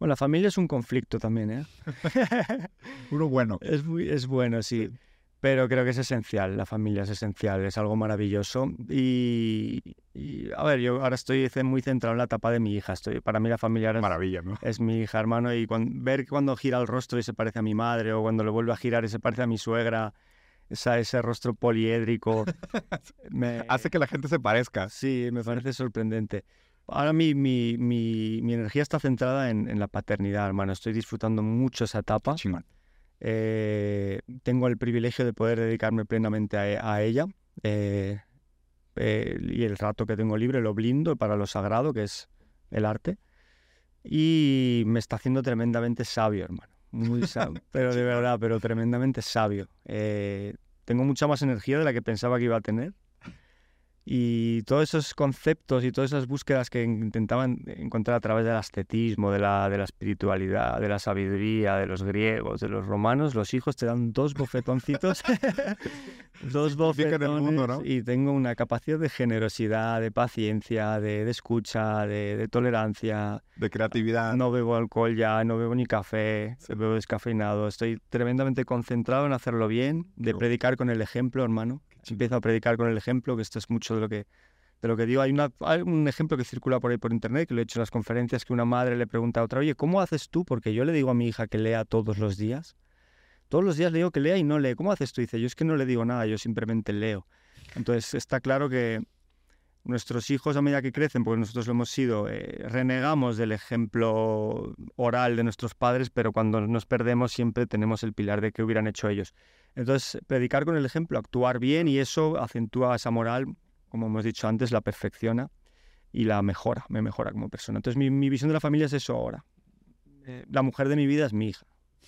Speaker 2: Bueno, la familia es un conflicto también, ¿eh? [LAUGHS]
Speaker 1: Uno bueno.
Speaker 2: Es, muy, es bueno, sí. Pero creo que es esencial, la familia es esencial, es algo maravilloso. Y, a ver, yo ahora estoy muy centrado en la etapa de mi hija. Estoy, para mí la familia es,
Speaker 1: Maravilla, ¿no?
Speaker 2: es mi hija, hermano, y ver cuando gira el rostro y se parece a mi madre, o cuando le vuelve a girar y se parece a mi suegra, esa, ese rostro poliédrico. [LAUGHS]
Speaker 1: me, Hace que la gente se parezca.
Speaker 2: Sí, me parece sorprendente. Ahora mi, mi, mi, mi energía está centrada en, en, la paternidad, hermano. Estoy disfrutando mucho esa etapa. Eh, tengo el privilegio de poder dedicarme plenamente a, ella eh, eh, y el rato que tengo libre lo blindo para lo sagrado, que es el arte. Y me está haciendo tremendamente sabio, hermano. Muy sabio, [LAUGHS] pero de verdad, pero tremendamente sabio. tengo mucha más energía de la que pensaba que iba a tener. Y todos esos conceptos y todas esas búsquedas que intentaban encontrar a través del ascetismo, de la, de la espiritualidad, de la sabiduría, de los griegos, de los romanos, los hijos te dan dos bofetoncitos, [LAUGHS] dos bofetones y tengo una capacidad de generosidad, de paciencia, de, escucha, de, tolerancia.
Speaker 1: De creatividad.
Speaker 2: No bebo alcohol ya, no bebo ni café, bebo descafeinado. Estoy tremendamente concentrado en hacerlo bien, de predicar con el ejemplo, hermano empiezo a predicar con el ejemplo, que esto es mucho de lo que, de lo que digo. Hay, una, hay un ejemplo que circula por ahí por internet, que lo he hecho en las conferencias, que una madre le pregunta a otra, oye, ¿cómo haces tú? Porque yo le digo a mi hija que lea todos los días. Todos los días le digo que lea y no lee. ¿Cómo haces tú? Dice, yo es que no le digo nada, yo simplemente leo. Entonces está claro que nuestros hijos a medida que crecen, porque nosotros lo hemos sido, eh, renegamos del ejemplo oral de nuestros padres, pero cuando nos perdemos siempre tenemos el pilar de qué hubieran hecho ellos. Entonces, predicar con el ejemplo, actuar bien y eso acentúa esa moral, como hemos dicho antes, la perfecciona y la mejora, me mejora como persona. Entonces, mi, visión de la familia es eso ahora. Eh, la mujer de mi vida es mi hija.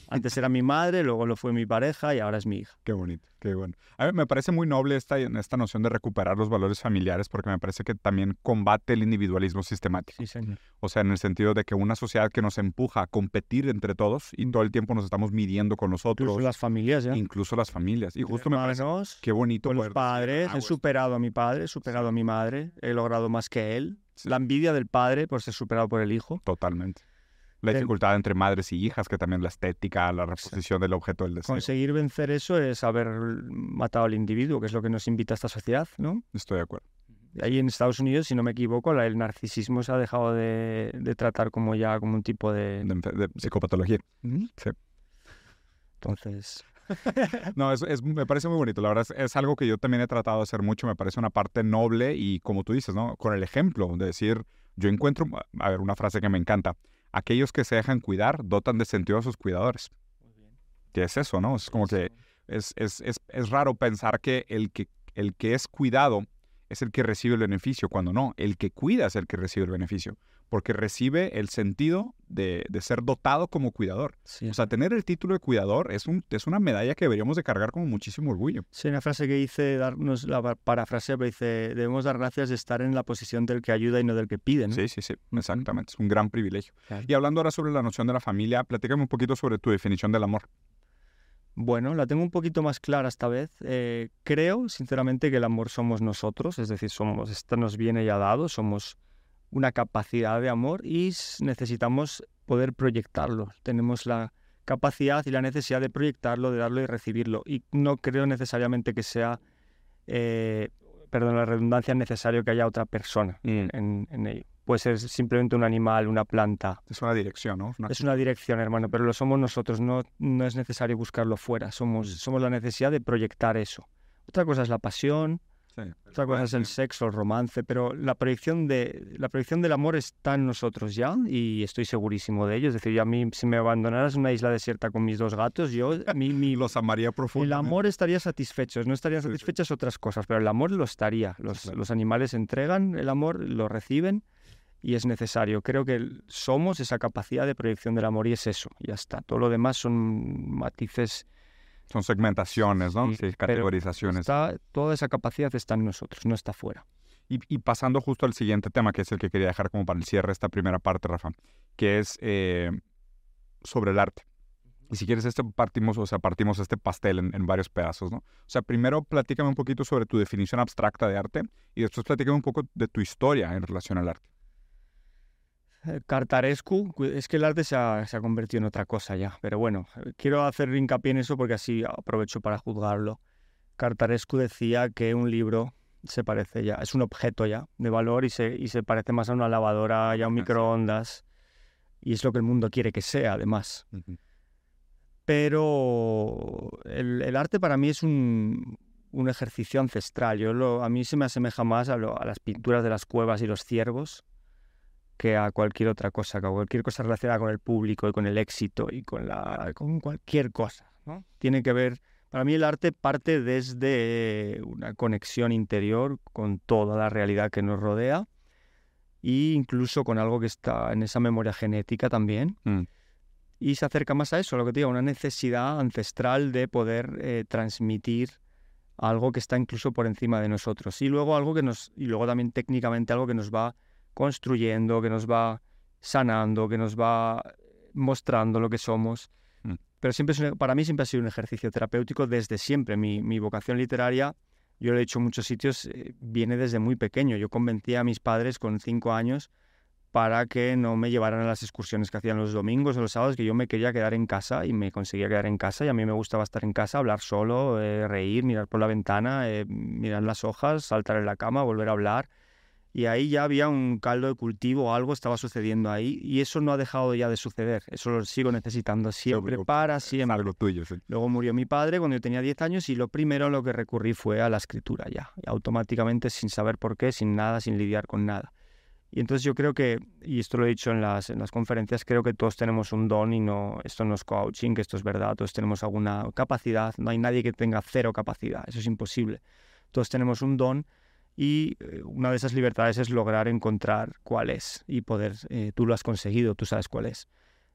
Speaker 2: Antes era mi madre, luego lo fue mi pareja y ahora es mi hija.
Speaker 1: Qué bonito, qué bueno. A mí me parece muy noble esta, esta noción de recuperar los valores familiares porque me parece que también combate el individualismo sistemático.
Speaker 2: Sí, señor.
Speaker 1: O sea, en el sentido de que una sociedad que nos empuja a competir entre todos y todo el tiempo nos estamos midiendo con nosotros.
Speaker 2: Incluso las familias, ¿ya?
Speaker 1: Incluso las familias. Y justo me parece qué bonito.
Speaker 2: Con los padres, ah, he superado a mi padre, he superado a mi madre, he logrado más que él. La envidia del padre por ser superado por el hijo.
Speaker 1: Totalmente. La dificultad entre madres y hijas, que también la estética, la reposición del objeto del deseo.
Speaker 2: Conseguir vencer eso es haber matado al individuo, que es lo que nos invita a esta sociedad, ¿no?
Speaker 1: Estoy de acuerdo.
Speaker 2: Ahí en Estados Unidos, si no me equivoco, el narcisismo se ha dejado de, tratar como ya como un tipo de...
Speaker 1: De, psicopatología. Sí.
Speaker 2: Entonces... [LAUGHS]
Speaker 1: no, es, me parece muy bonito. La verdad es, es, algo que yo también he tratado de hacer mucho. Me parece una parte noble y, como tú dices, ¿no? Con el ejemplo de decir, yo encuentro, a ver, una frase que me encanta aquellos que se dejan cuidar dotan de sentido a sus cuidadores. ¿Qué es eso, no? Es como que es, es, es, es, raro pensar que el, que el que es cuidado es el que recibe el beneficio, cuando no, el que cuida es el que recibe el beneficio porque recibe el sentido de, ser dotado como cuidador. O sea, tener el título de cuidador es, un, es una medalla que deberíamos de cargar con muchísimo orgullo.
Speaker 2: Sí, una frase que dice, darnos la parafrase, pero dice, debemos dar gracias de estar en la posición del que ayuda y no del que pide.
Speaker 1: Sí, sí, sí, exactamente. Es un gran privilegio. Y hablando ahora sobre la noción de la familia, platícame un poquito sobre tu definición del amor.
Speaker 2: Bueno, la tengo un poquito más clara esta vez. Eh, creo, sinceramente, que el amor somos nosotros, es decir, somos, esto nos viene ya dado, somos una capacidad de amor y necesitamos poder proyectarlo. Tenemos la capacidad y la necesidad de proyectarlo, de darlo y recibirlo. Y no creo necesariamente que sea, eh, perdón la redundancia, necesario que haya otra persona mm. en, ello. Puede ser simplemente un animal, una planta.
Speaker 1: Es una dirección, ¿no?
Speaker 2: Es una dirección, hermano, pero lo somos nosotros, no, no es necesario buscarlo fuera, somos, mm. somos la necesidad de proyectar eso. Otra cosa es la pasión, otra cosa es el sexo, el romance, pero la proyección, de, la proyección del amor está en nosotros ya y estoy segurísimo de ello. Es decir, a mí, si me abandonaras en una isla desierta con mis dos gatos, yo mi, [LAUGHS]
Speaker 1: los amaría profundamente.
Speaker 2: El amor estaría satisfecho, no estarían satisfechas otras cosas, pero el amor lo estaría. Los, los animales entregan el amor, lo reciben y es necesario. Creo que somos esa capacidad de proyección del amor y es eso, ya está. Todo lo demás son matices
Speaker 1: son segmentaciones, ¿no? Sí, categorizaciones.
Speaker 2: toda esa capacidad está en nosotros, no está fuera.
Speaker 1: Y, pasando justo al siguiente tema, que es el que quería dejar como para el cierre esta primera parte, Rafa, que es eh, sobre el arte. Y si quieres, este partimos, o sea, partimos este pastel en, varios pedazos, ¿no? O sea, primero platícame un poquito sobre tu definición abstracta de arte y después platícame un poco de tu historia en relación al arte.
Speaker 2: Eh, Cartarescu, es que el arte se ha, se ha, convertido en otra cosa ya, pero bueno, eh, quiero hacer hincapié en eso porque así aprovecho para juzgarlo. Cartarescu decía que un libro se parece ya, es un objeto ya de valor y se, y se parece más a una lavadora y a un microondas y es lo que el mundo quiere que sea además. Pero el, el, arte para mí es un, un ejercicio ancestral. Yo lo, a mí se me asemeja más a, lo, a las pinturas de las cuevas y los ciervos que a cualquier otra cosa, que a cualquier cosa relacionada con el público y con el éxito y con, la, con cualquier cosa. ¿no? Tiene que ver, para mí el arte parte desde una conexión interior con toda la realidad que nos rodea e incluso con algo que está en esa memoria genética también. Mm. Y se acerca más a eso, lo que te digo, una necesidad ancestral de poder eh, transmitir algo que está incluso por encima de nosotros. Y luego algo que nos, y luego también técnicamente algo que nos va construyendo, que nos va sanando, que nos va mostrando lo que somos. Mm. Pero siempre para mí siempre ha sido un ejercicio terapéutico desde siempre. Mi, mi vocación literaria, yo lo he dicho en muchos sitios, eh, viene desde muy pequeño. Yo convencí a mis padres con cinco años para que no me llevaran a las excursiones que hacían los domingos o los sábados, que yo me quería quedar en casa y me conseguía quedar en casa y a mí me gustaba estar en casa, hablar solo, eh, reír, mirar por la ventana, eh, mirar las hojas, saltar en la cama, volver a hablar y ahí ya había un caldo de cultivo, algo estaba sucediendo ahí y eso no ha dejado ya de suceder, eso lo sigo necesitando siempre, para siempre.
Speaker 1: Algo tuyo, sí.
Speaker 2: Luego murió mi padre cuando yo tenía 10 años y lo primero lo que recurrí fue a la escritura ya, automáticamente sin saber por qué, sin nada, sin lidiar con nada. Y entonces yo creo que, y esto lo he dicho en las, en las conferencias, creo que todos tenemos un don y no, esto no es coaching, que esto es verdad, todos tenemos alguna capacidad, no hay nadie que tenga cero capacidad, eso es imposible. Todos tenemos un don y eh, una de esas libertades es lograr encontrar cuál es y poder, eh, tú lo has conseguido, tú sabes cuál es.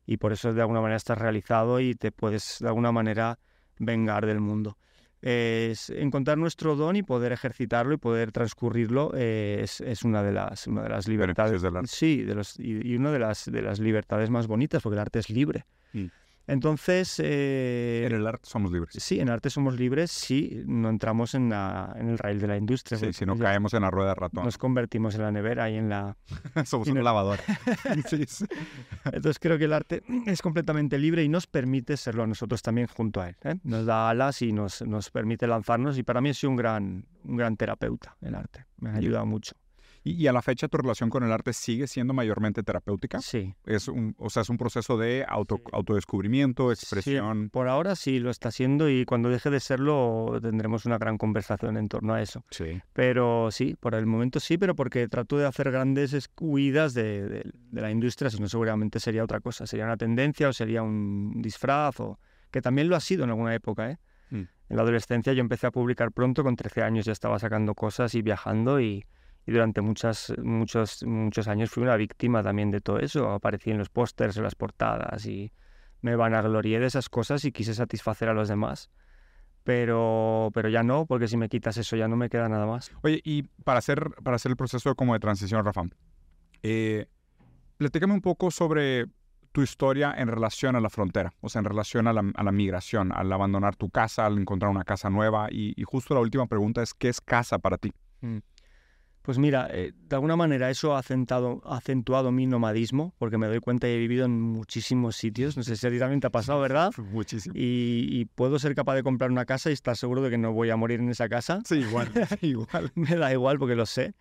Speaker 2: Y por eso de alguna manera estás realizado y te puedes de alguna manera vengar del mundo. Es encontrar nuestro don y poder ejercitarlo y poder transcurrirlo eh, es, es, una, de las, una de las libertades. Sí, de los, y, una de las, de las libertades más bonitas, porque el arte es libre. Mm. Entonces...
Speaker 1: Eh, en el arte somos libres.
Speaker 2: Sí, en el arte somos libres si no entramos en, la, en el raíl de la industria.
Speaker 1: Sí, si no caemos en la rueda de ratón.
Speaker 2: Nos convertimos en la nevera y en la... [LAUGHS]
Speaker 1: somos un lavador. [LAUGHS] [LAUGHS]
Speaker 2: Entonces creo que el arte es completamente libre y nos permite serlo a nosotros también junto a él. ¿eh? Nos da alas y nos, nos permite lanzarnos y para mí un gran, un gran terapeuta el arte. Me ha ayudado mucho.
Speaker 1: Y, a la fecha tu relación con el arte sigue siendo mayormente terapéutica.
Speaker 2: Sí.
Speaker 1: Es un, o sea, es un proceso de auto, autodescubrimiento, expresión.
Speaker 2: por ahora sí lo está haciendo y cuando deje de serlo tendremos una gran conversación en torno a eso.
Speaker 1: Sí.
Speaker 2: Pero sí, por el momento sí, pero porque trato de hacer grandes huidas de, de, de la industria, si no seguramente sería otra cosa. Sería una tendencia o sería un disfraz o que también lo ha sido en alguna época, ¿eh? Mm. En la adolescencia yo empecé a publicar pronto, con 13 años ya estaba sacando cosas y viajando y, y durante muchas, muchos, muchos años fui una víctima también de todo eso. Aparecí en los pósters, en las portadas y me vanaglorié de esas cosas y quise satisfacer a los demás. Pero, pero ya no, porque si me quitas eso ya no me queda nada más.
Speaker 1: Oye, y para hacer, para hacer el proceso como de transición, Rafa, eh, platícame un poco sobre tu historia en relación a la frontera, o sea, en relación a la, a la migración, al abandonar tu casa, al encontrar una casa nueva. Y, y, justo la última pregunta es, ¿qué es casa para ti? Mm.
Speaker 2: Pues mira, eh, de alguna manera eso ha acentuado, acentuado mi nomadismo, porque me doy cuenta que he vivido en muchísimos sitios. No sé si a ti también te ha pasado, ¿verdad? [LAUGHS]
Speaker 1: Muchísimo.
Speaker 2: Y, puedo ser capaz de comprar una casa y estar seguro de que no voy a morir en esa casa.
Speaker 1: Sí, igual. [LAUGHS] igual.
Speaker 2: me da igual porque lo sé.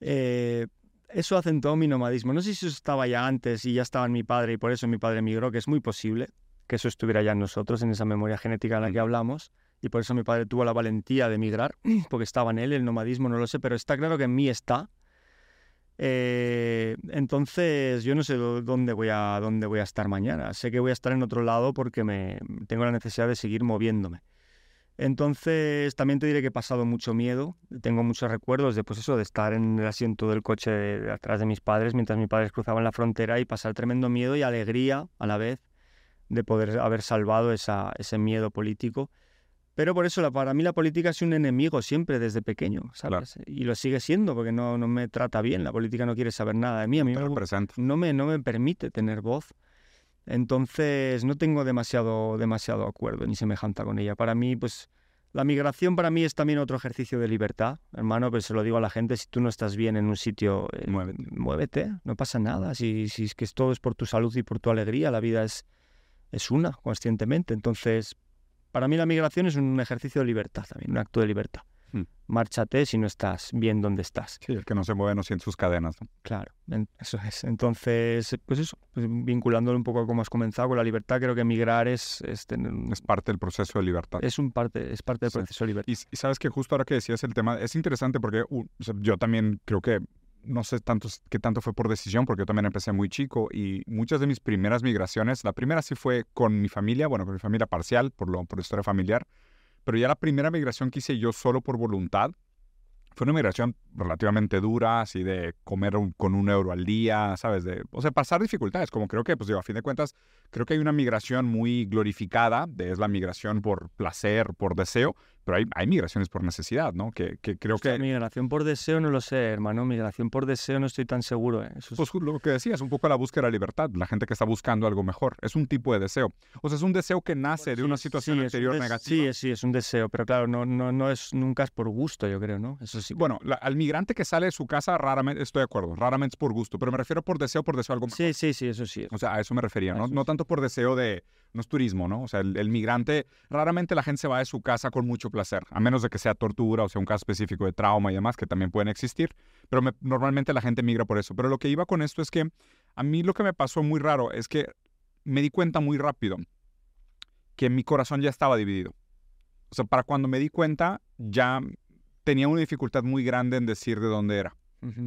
Speaker 2: Eh, eso acentuado mi nomadismo. No sé si eso estaba ya antes y ya estaba en mi padre y por eso mi padre emigró, que es muy posible que eso estuviera ya en nosotros, en esa memoria genética en la que hablamos y por eso mi padre tuvo la valentía de emigrar, [CLEARS THROAT] porque estaba en él, el nomadismo no lo sé, pero está claro que en mí está. Eh, entonces yo no sé dónde voy, a, dónde voy a estar mañana. Sé que voy a estar en otro lado porque me, tengo la necesidad de seguir moviéndome. Entonces también te diré que he pasado mucho miedo. Tengo muchos recuerdos de, pues eso, de estar en el asiento del coche de, atrás de mis padres mientras mis padres cruzaban la frontera y pasar tremendo miedo y alegría a la vez de poder haber salvado ese miedo político pero por eso para mí la política es un enemigo siempre desde pequeño, ¿sabes? Y lo sigue siendo porque no, no me trata bien. La política no quiere saber nada de mí. A mí no me, no me permite tener voz. Entonces no tengo demasiado, demasiado acuerdo ni semejanza con ella. Para mí, pues La migración para mí es también otro ejercicio de libertad, hermano, pero se lo digo a la gente, si tú no estás bien en un sitio, eh, muévete. no pasa nada. Si, si es que todo es por tu salud y por tu alegría, la vida es, es una, conscientemente. Entonces, para mí la migración es un ejercicio de libertad también, un acto de libertad. Hmm. Márchate si no estás bien donde estás.
Speaker 1: Sí, el que no se mueve no siente sus cadenas.
Speaker 2: Claro, eso es. Entonces, pues eso, pues vinculándolo un poco a cómo has comenzado con la libertad, creo que migrar es...
Speaker 1: Es, es parte del proceso de libertad.
Speaker 2: Es, un parte, es parte del proceso de libertad.
Speaker 1: Y, sabes que justo ahora que decías el tema, es interesante porque yo también creo que no sé tanto qué tanto fue por decisión, porque yo también empecé muy chico y muchas de mis primeras migraciones, la primera sí fue con mi familia, bueno, con mi familia parcial, por, lo, por historia familiar, pero ya la primera migración que hice yo solo por voluntad fue una migración relativamente dura, así de comer con un euro al día, ¿sabes? De, o sea, pasar dificultades, como creo que, pues digo, a fin de cuentas, creo que hay una migración muy glorificada, es la migración por placer, por deseo, pero hay, hay migraciones por necesidad, ¿no? Que, que creo que...
Speaker 2: Migración por deseo no lo sé, hermano. Migración por deseo no estoy tan seguro. ¿eh?
Speaker 1: Pues lo que decías, un poco la búsqueda de la libertad, la gente que está buscando algo mejor. Es un tipo de deseo. O sea, es un deseo que nace de una situación anterior negativa.
Speaker 2: Sí, sí, es un deseo, pero claro, no, no, no es, nunca es por gusto, yo creo, ¿no? Eso sí.
Speaker 1: Bueno, al migrante que sale de su casa, raramente, estoy de acuerdo, raramente es por gusto, pero me refiero por deseo, por deseo algo mejor.
Speaker 2: Sí, sí, sí, eso sí.
Speaker 1: O sea, a eso me refería, ¿no? No tanto por deseo de no es turismo, ¿no? O sea, el, migrante, raramente la gente se va de su casa con mucho placer, a menos de que sea tortura o sea un caso específico de trauma y demás, que también pueden existir, pero normalmente la gente migra por eso. Pero lo que iba con esto es que a mí lo que me pasó muy raro es que me di cuenta muy rápido que mi corazón ya estaba dividido. O sea, para cuando me di cuenta, ya tenía una dificultad muy grande en decir de dónde era.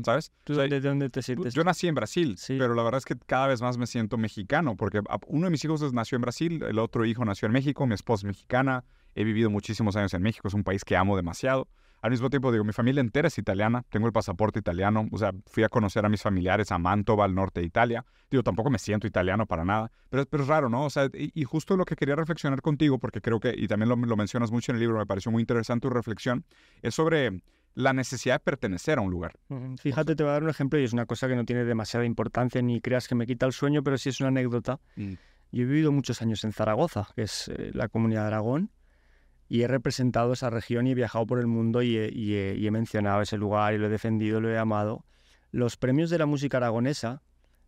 Speaker 1: ¿Sabes?
Speaker 2: ¿De dónde te sientes?
Speaker 1: Yo nací en Brasil, pero la verdad es que cada vez más me siento mexicano, porque uno de mis hijos nació en Brasil, el otro hijo nació en México, mi esposa es mexicana, he vivido muchísimos años en México, es un país que amo demasiado. Al mismo tiempo, digo, mi familia entera es italiana, tengo el pasaporte italiano, o sea, fui a conocer a mis familiares a Mantova, al norte de Italia. Digo, tampoco me siento italiano para nada, pero, pero es raro, ¿no? O sea, y, justo lo que quería reflexionar contigo, porque creo que, y también lo, lo mencionas mucho en el libro, me pareció muy interesante tu reflexión, es sobre la necesidad de pertenecer a un lugar.
Speaker 2: Fíjate, te voy a dar un ejemplo y es una cosa que no tiene demasiada importancia ni creas que me quita el sueño, pero sí es una anécdota. Mm. Yo he vivido muchos años en Zaragoza, que es eh, la comunidad de Aragón, y he representado esa región y he viajado por el mundo y he, mencionado ese lugar y lo he defendido, lo he amado. Los premios de la música aragonesa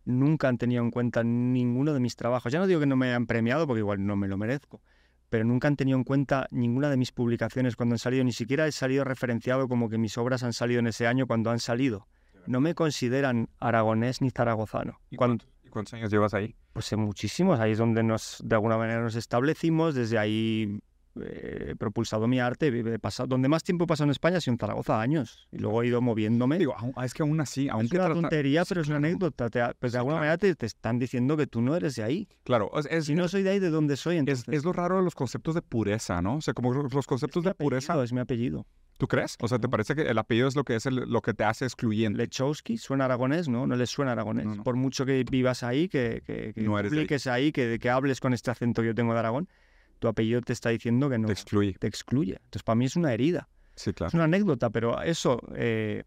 Speaker 2: nunca han tenido en cuenta ninguno de mis trabajos. Ya no digo que no me hayan premiado porque igual no me lo merezco, pero nunca han tenido en cuenta ninguna de mis publicaciones cuando han salido, ni siquiera he salido referenciado como que mis obras han salido en ese año cuando han salido. No me consideran aragonés ni zaragozano.
Speaker 1: ¿Y cuántos, años llevas ahí?
Speaker 2: Pues en muchísimos, ahí es donde nos, de alguna manera nos establecimos, desde ahí he propulsado mi arte. He pasado, donde más tiempo he pasado en España ha sido en Zaragoza, años. Y luego he ido moviéndome.
Speaker 1: Digo, es que aún así, aunque
Speaker 2: Es una tontería, pero es una anécdota. pues de alguna manera te, están diciendo que tú no eres de ahí.
Speaker 1: Claro.
Speaker 2: Es, si no soy de ahí, ¿de dónde soy?
Speaker 1: Entonces... Es, lo raro de los conceptos de pureza, ¿no? O sea, como los conceptos de pureza...
Speaker 2: Es mi apellido.
Speaker 1: ¿Tú crees? O sea, ¿te parece que el apellido es lo que es lo que te hace excluyente?
Speaker 2: Lechowski suena aragonés, ¿no? No le suena aragonés. Por mucho que vivas ahí, que, que, que no ahí, que, que hables con este acento que yo tengo de Aragón, tu apellido te está diciendo que no.
Speaker 1: Te excluye.
Speaker 2: Te excluye. Entonces, para mí es una herida.
Speaker 1: Sí, claro.
Speaker 2: Es una anécdota, pero eso, eh,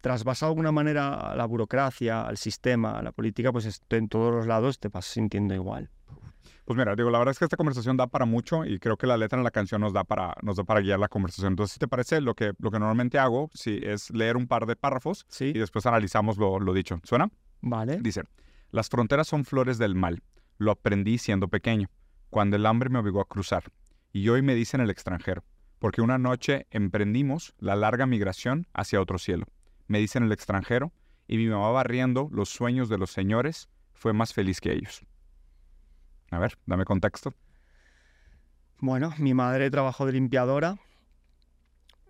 Speaker 2: trasvasado de alguna manera a la burocracia, al sistema, a la política, pues en todos los lados te vas sintiendo igual.
Speaker 1: Pues mira, digo, la verdad es que esta conversación da para mucho y creo que la letra en la canción nos da para, nos da para guiar la conversación. Entonces, si te parece, lo que, lo que normalmente hago sí, es leer un par de párrafos y después analizamos lo, lo dicho. ¿Suena?
Speaker 2: Vale.
Speaker 1: Dice, las fronteras son flores del mal. Lo aprendí siendo pequeño cuando el hambre me obligó a cruzar, y hoy me dicen el extranjero, porque una noche emprendimos la larga migración hacia otro cielo. Me dicen el extranjero, y mi mamá barriendo los sueños de los señores fue más feliz que ellos. A ver, dame contexto.
Speaker 2: Bueno, mi madre trabajó de limpiadora.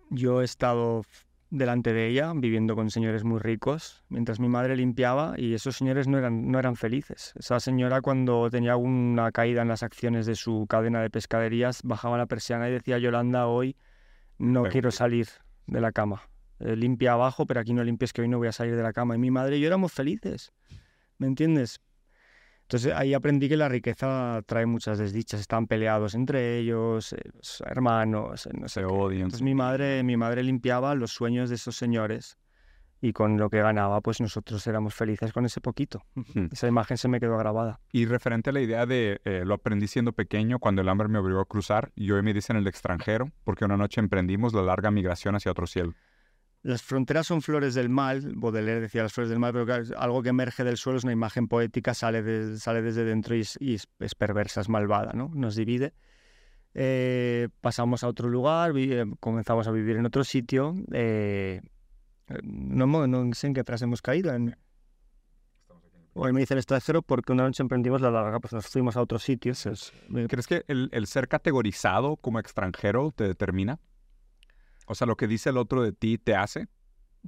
Speaker 2: Yo he estado delante de ella, viviendo con señores muy ricos, mientras mi madre limpiaba y esos señores no eran, no eran felices. Esa señora cuando tenía una caída en las acciones de su cadena de pescaderías, bajaba la persiana y decía, Yolanda, hoy no quiero salir de la cama. Eh, limpia abajo, pero aquí no limpies que hoy no voy a salir de la cama. Y mi madre y yo éramos felices. ¿Me entiendes? Entonces ahí aprendí que la riqueza trae muchas desdichas, están peleados entre ellos, eh, hermanos, eh, no sé.
Speaker 1: Se odian.
Speaker 2: Entonces mi madre, mi madre limpiaba los sueños de esos señores y con lo que ganaba, pues nosotros éramos felices con ese poquito. Esa imagen se me quedó grabada.
Speaker 1: Y referente a la idea de eh, lo aprendí siendo pequeño, cuando el hambre me obligó a cruzar, y hoy me dicen el extranjero, porque una noche emprendimos la larga migración hacia otro cielo.
Speaker 2: Las fronteras son flores del mal, Baudelaire decía las flores del mal, pero algo que emerge del suelo es una imagen poética, sale, sale desde dentro y, es, perversa, es malvada, ¿no? Nos divide. Eh, pasamos a otro lugar, eh, comenzamos a vivir en otro sitio. No, no sé en qué frase hemos caído. En... Hoy me dice el extranjero porque una noche emprendimos la larga, pues nos fuimos a otros sitios.
Speaker 1: ¿Crees que el, el, ser categorizado como extranjero te determina? O sea, lo que dice el otro de ti te hace.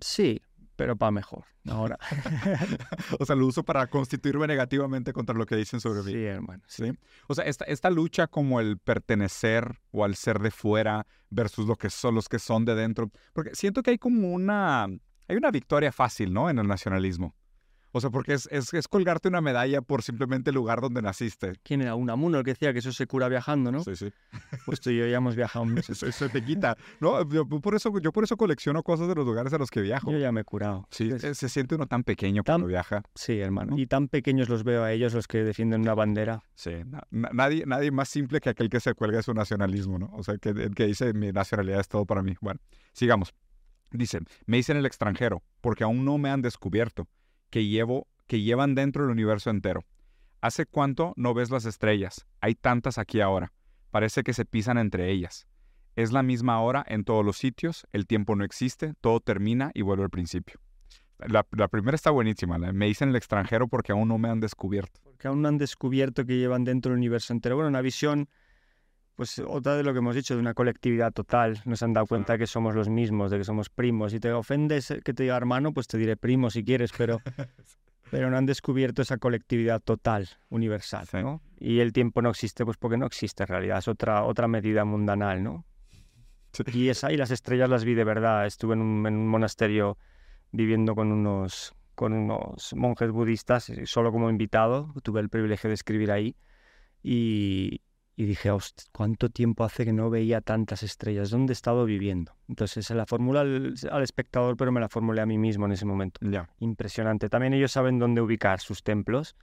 Speaker 2: Sí, pero para mejor. Ahora. [LAUGHS]
Speaker 1: o sea, lo uso para constituirme negativamente contra lo que dicen sobre mí.
Speaker 2: Sí, hermano.
Speaker 1: Sí. O sea, esta, esta lucha como el pertenecer o al ser de fuera versus lo que son los que son de dentro. Porque siento que hay como una. Hay una victoria fácil, ¿no? En el nacionalismo. O sea, porque es, es, colgarte una medalla por simplemente el lugar donde naciste.
Speaker 2: ¿Quién era? Unamuno el que decía que eso se cura viajando, ¿no?
Speaker 1: Sí, sí.
Speaker 2: Pues tú y yo ya hemos viajado [LAUGHS] mucho.
Speaker 1: eso, eso, te quita. No, yo por, eso, yo por eso colecciono cosas de los lugares a los que viajo.
Speaker 2: Yo ya me he curado.
Speaker 1: Sí, se, siente uno tan pequeño cuando viaja.
Speaker 2: Sí, hermano. Y tan pequeños los veo a ellos, los que defienden una bandera.
Speaker 1: Sí, nadie, nadie más simple que aquel que se cuelga de su nacionalismo, ¿no? O sea, que, que dice mi nacionalidad es todo para mí. Bueno, sigamos. Dice, me dicen el extranjero, porque aún no me han descubierto que llevo que llevan dentro el universo entero. ¿Hace cuánto no ves las estrellas? Hay tantas aquí ahora. Parece que se pisan entre ellas. Es la misma hora en todos los sitios, el tiempo no existe, todo termina y vuelve al principio. La, primera está buenísima, me dicen el extranjero porque aún no me han descubierto.
Speaker 2: Porque aún no han descubierto que llevan dentro el universo entero. Bueno, una visión, pues otra de lo que hemos dicho, de una colectividad total. Nos han dado cuenta que somos los mismos, de que somos primos. Si te ofendes que te diga hermano, pues te diré primo si quieres, pero [LAUGHS] pero no han descubierto esa colectividad total, universal, ¿no? Y el tiempo no existe, pues porque no existe en realidad, es otra, otra medida mundanal, ¿no? Y esa y las estrellas las vi de verdad. Estuve en un, en un monasterio viviendo con unos, con unos monjes budistas, eh, solo como invitado, tuve el privilegio de escribir ahí, y, y dije, ¿cuánto tiempo hace que no veía tantas estrellas? ¿Dónde he estado viviendo? Entonces se la formula al, espectador, pero me la formulé a mí mismo en ese momento. Impresionante. También ellos saben dónde ubicar sus templos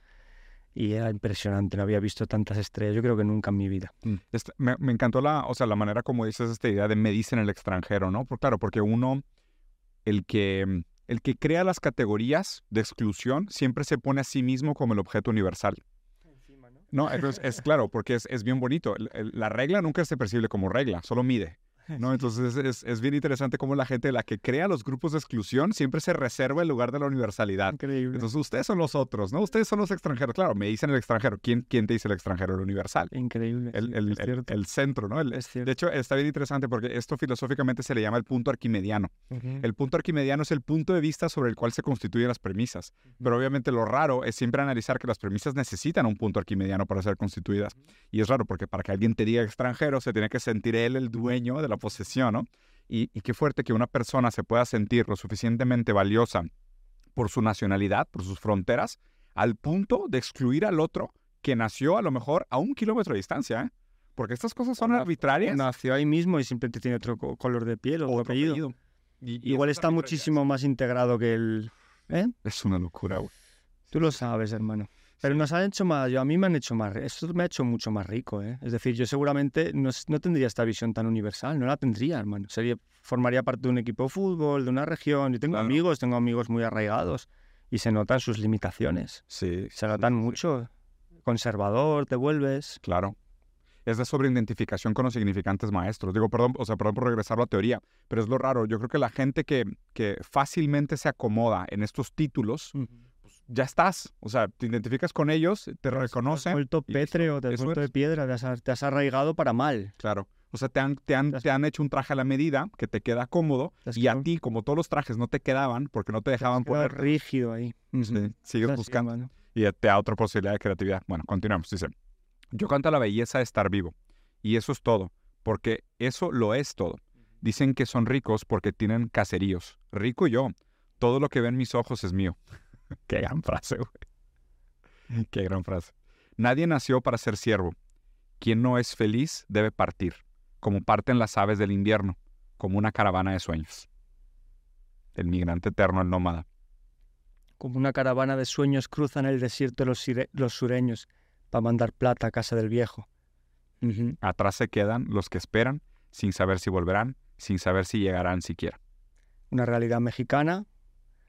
Speaker 2: y era impresionante. No había visto tantas estrellas, yo creo que nunca en mi vida.
Speaker 1: Mm, me, me, encantó la, o sea, la manera como dices esta idea de me dicen el extranjero, ¿no? Por, claro, porque uno, el que, el que crea las categorías de exclusión, siempre se pone a sí mismo como el objeto universal. No, es, claro, porque es bien bonito. La regla nunca se percibe como regla, solo mide. ¿No? Entonces es, es, bien interesante cómo la gente, la que crea los grupos de exclusión, siempre se reserva el lugar de la universalidad.
Speaker 2: Increíble.
Speaker 1: Entonces ustedes son los otros, ¿no? Ustedes son los extranjeros. Claro, me dicen el extranjero. ¿Quién, quién te dice el extranjero? El universal.
Speaker 2: Increíble.
Speaker 1: El, el, el, centro, ¿no?
Speaker 2: es
Speaker 1: de hecho, está bien interesante porque esto filosóficamente se le llama el punto arquimediano. El punto arquimediano es el punto de vista sobre el cual se constituyen las premisas. Pero obviamente lo raro es siempre analizar que las premisas necesitan un punto arquimediano para ser constituidas. Y es raro porque para que alguien te diga extranjero, se tiene que sentir él el dueño de la posesión, ¿no? Y, qué fuerte que una persona se pueda sentir lo suficientemente valiosa por su nacionalidad, por sus fronteras, al punto de excluir al otro que nació a lo mejor a un kilómetro de distancia, ¿eh? Porque estas cosas son arbitrarias.
Speaker 2: Nació ahí mismo y simplemente tiene otro color de piel o apellido. Igual está muchísimo más integrado que el... ¿eh?
Speaker 1: Es una locura, güey.
Speaker 2: Tú lo sabes, hermano. Pero nos han hecho más, yo a mí me han hecho más, esto me ha hecho mucho más rico, ¿eh? Es decir, yo seguramente no, no, tendría esta visión tan universal, no la tendría, hermano. Sería, formaría parte de un equipo de fútbol, de una región. Yo tengo amigos, tengo amigos muy arraigados y se notan sus limitaciones.
Speaker 1: Sí.
Speaker 2: Se notan mucho. Conservador, te vuelves.
Speaker 1: Claro. Es de sobreidentificación con los significantes maestros. Digo, perdón, o sea, perdón por regresar a la teoría, pero es lo raro. Yo creo que la gente que, que fácilmente se acomoda en estos títulos ya estás. O sea, te identificas con ellos, te reconocen.
Speaker 2: Te has vuelto pétreo, te has vuelto de piedra, te has, arraigado para mal.
Speaker 1: Claro. O sea, te han, te, han, te han hecho un traje a la medida que te queda cómodo y a ti, como todos los trajes no te quedaban porque no te dejaban
Speaker 2: poner... rígido ahí.
Speaker 1: Sí, sigues buscando. Y te da otra posibilidad de creatividad. Bueno, continuamos. Dice, yo canto la belleza de estar vivo. Y eso es todo, porque eso lo es todo. Dicen que son ricos porque tienen caseríos. Rico yo. Todo lo que ven mis ojos es mío. [LAUGHS] Qué gran frase, güey. Qué gran frase. Nadie nació para ser siervo. Quien no es feliz debe partir, como parten las aves del invierno, como una caravana de sueños. el migrante eterno, el nómada.
Speaker 2: Como una caravana de sueños cruzan el desierto de los, sureños para mandar plata a casa del viejo.
Speaker 1: Atrás se quedan los que esperan, sin saber si volverán, sin saber si llegarán siquiera.
Speaker 2: Una realidad mexicana.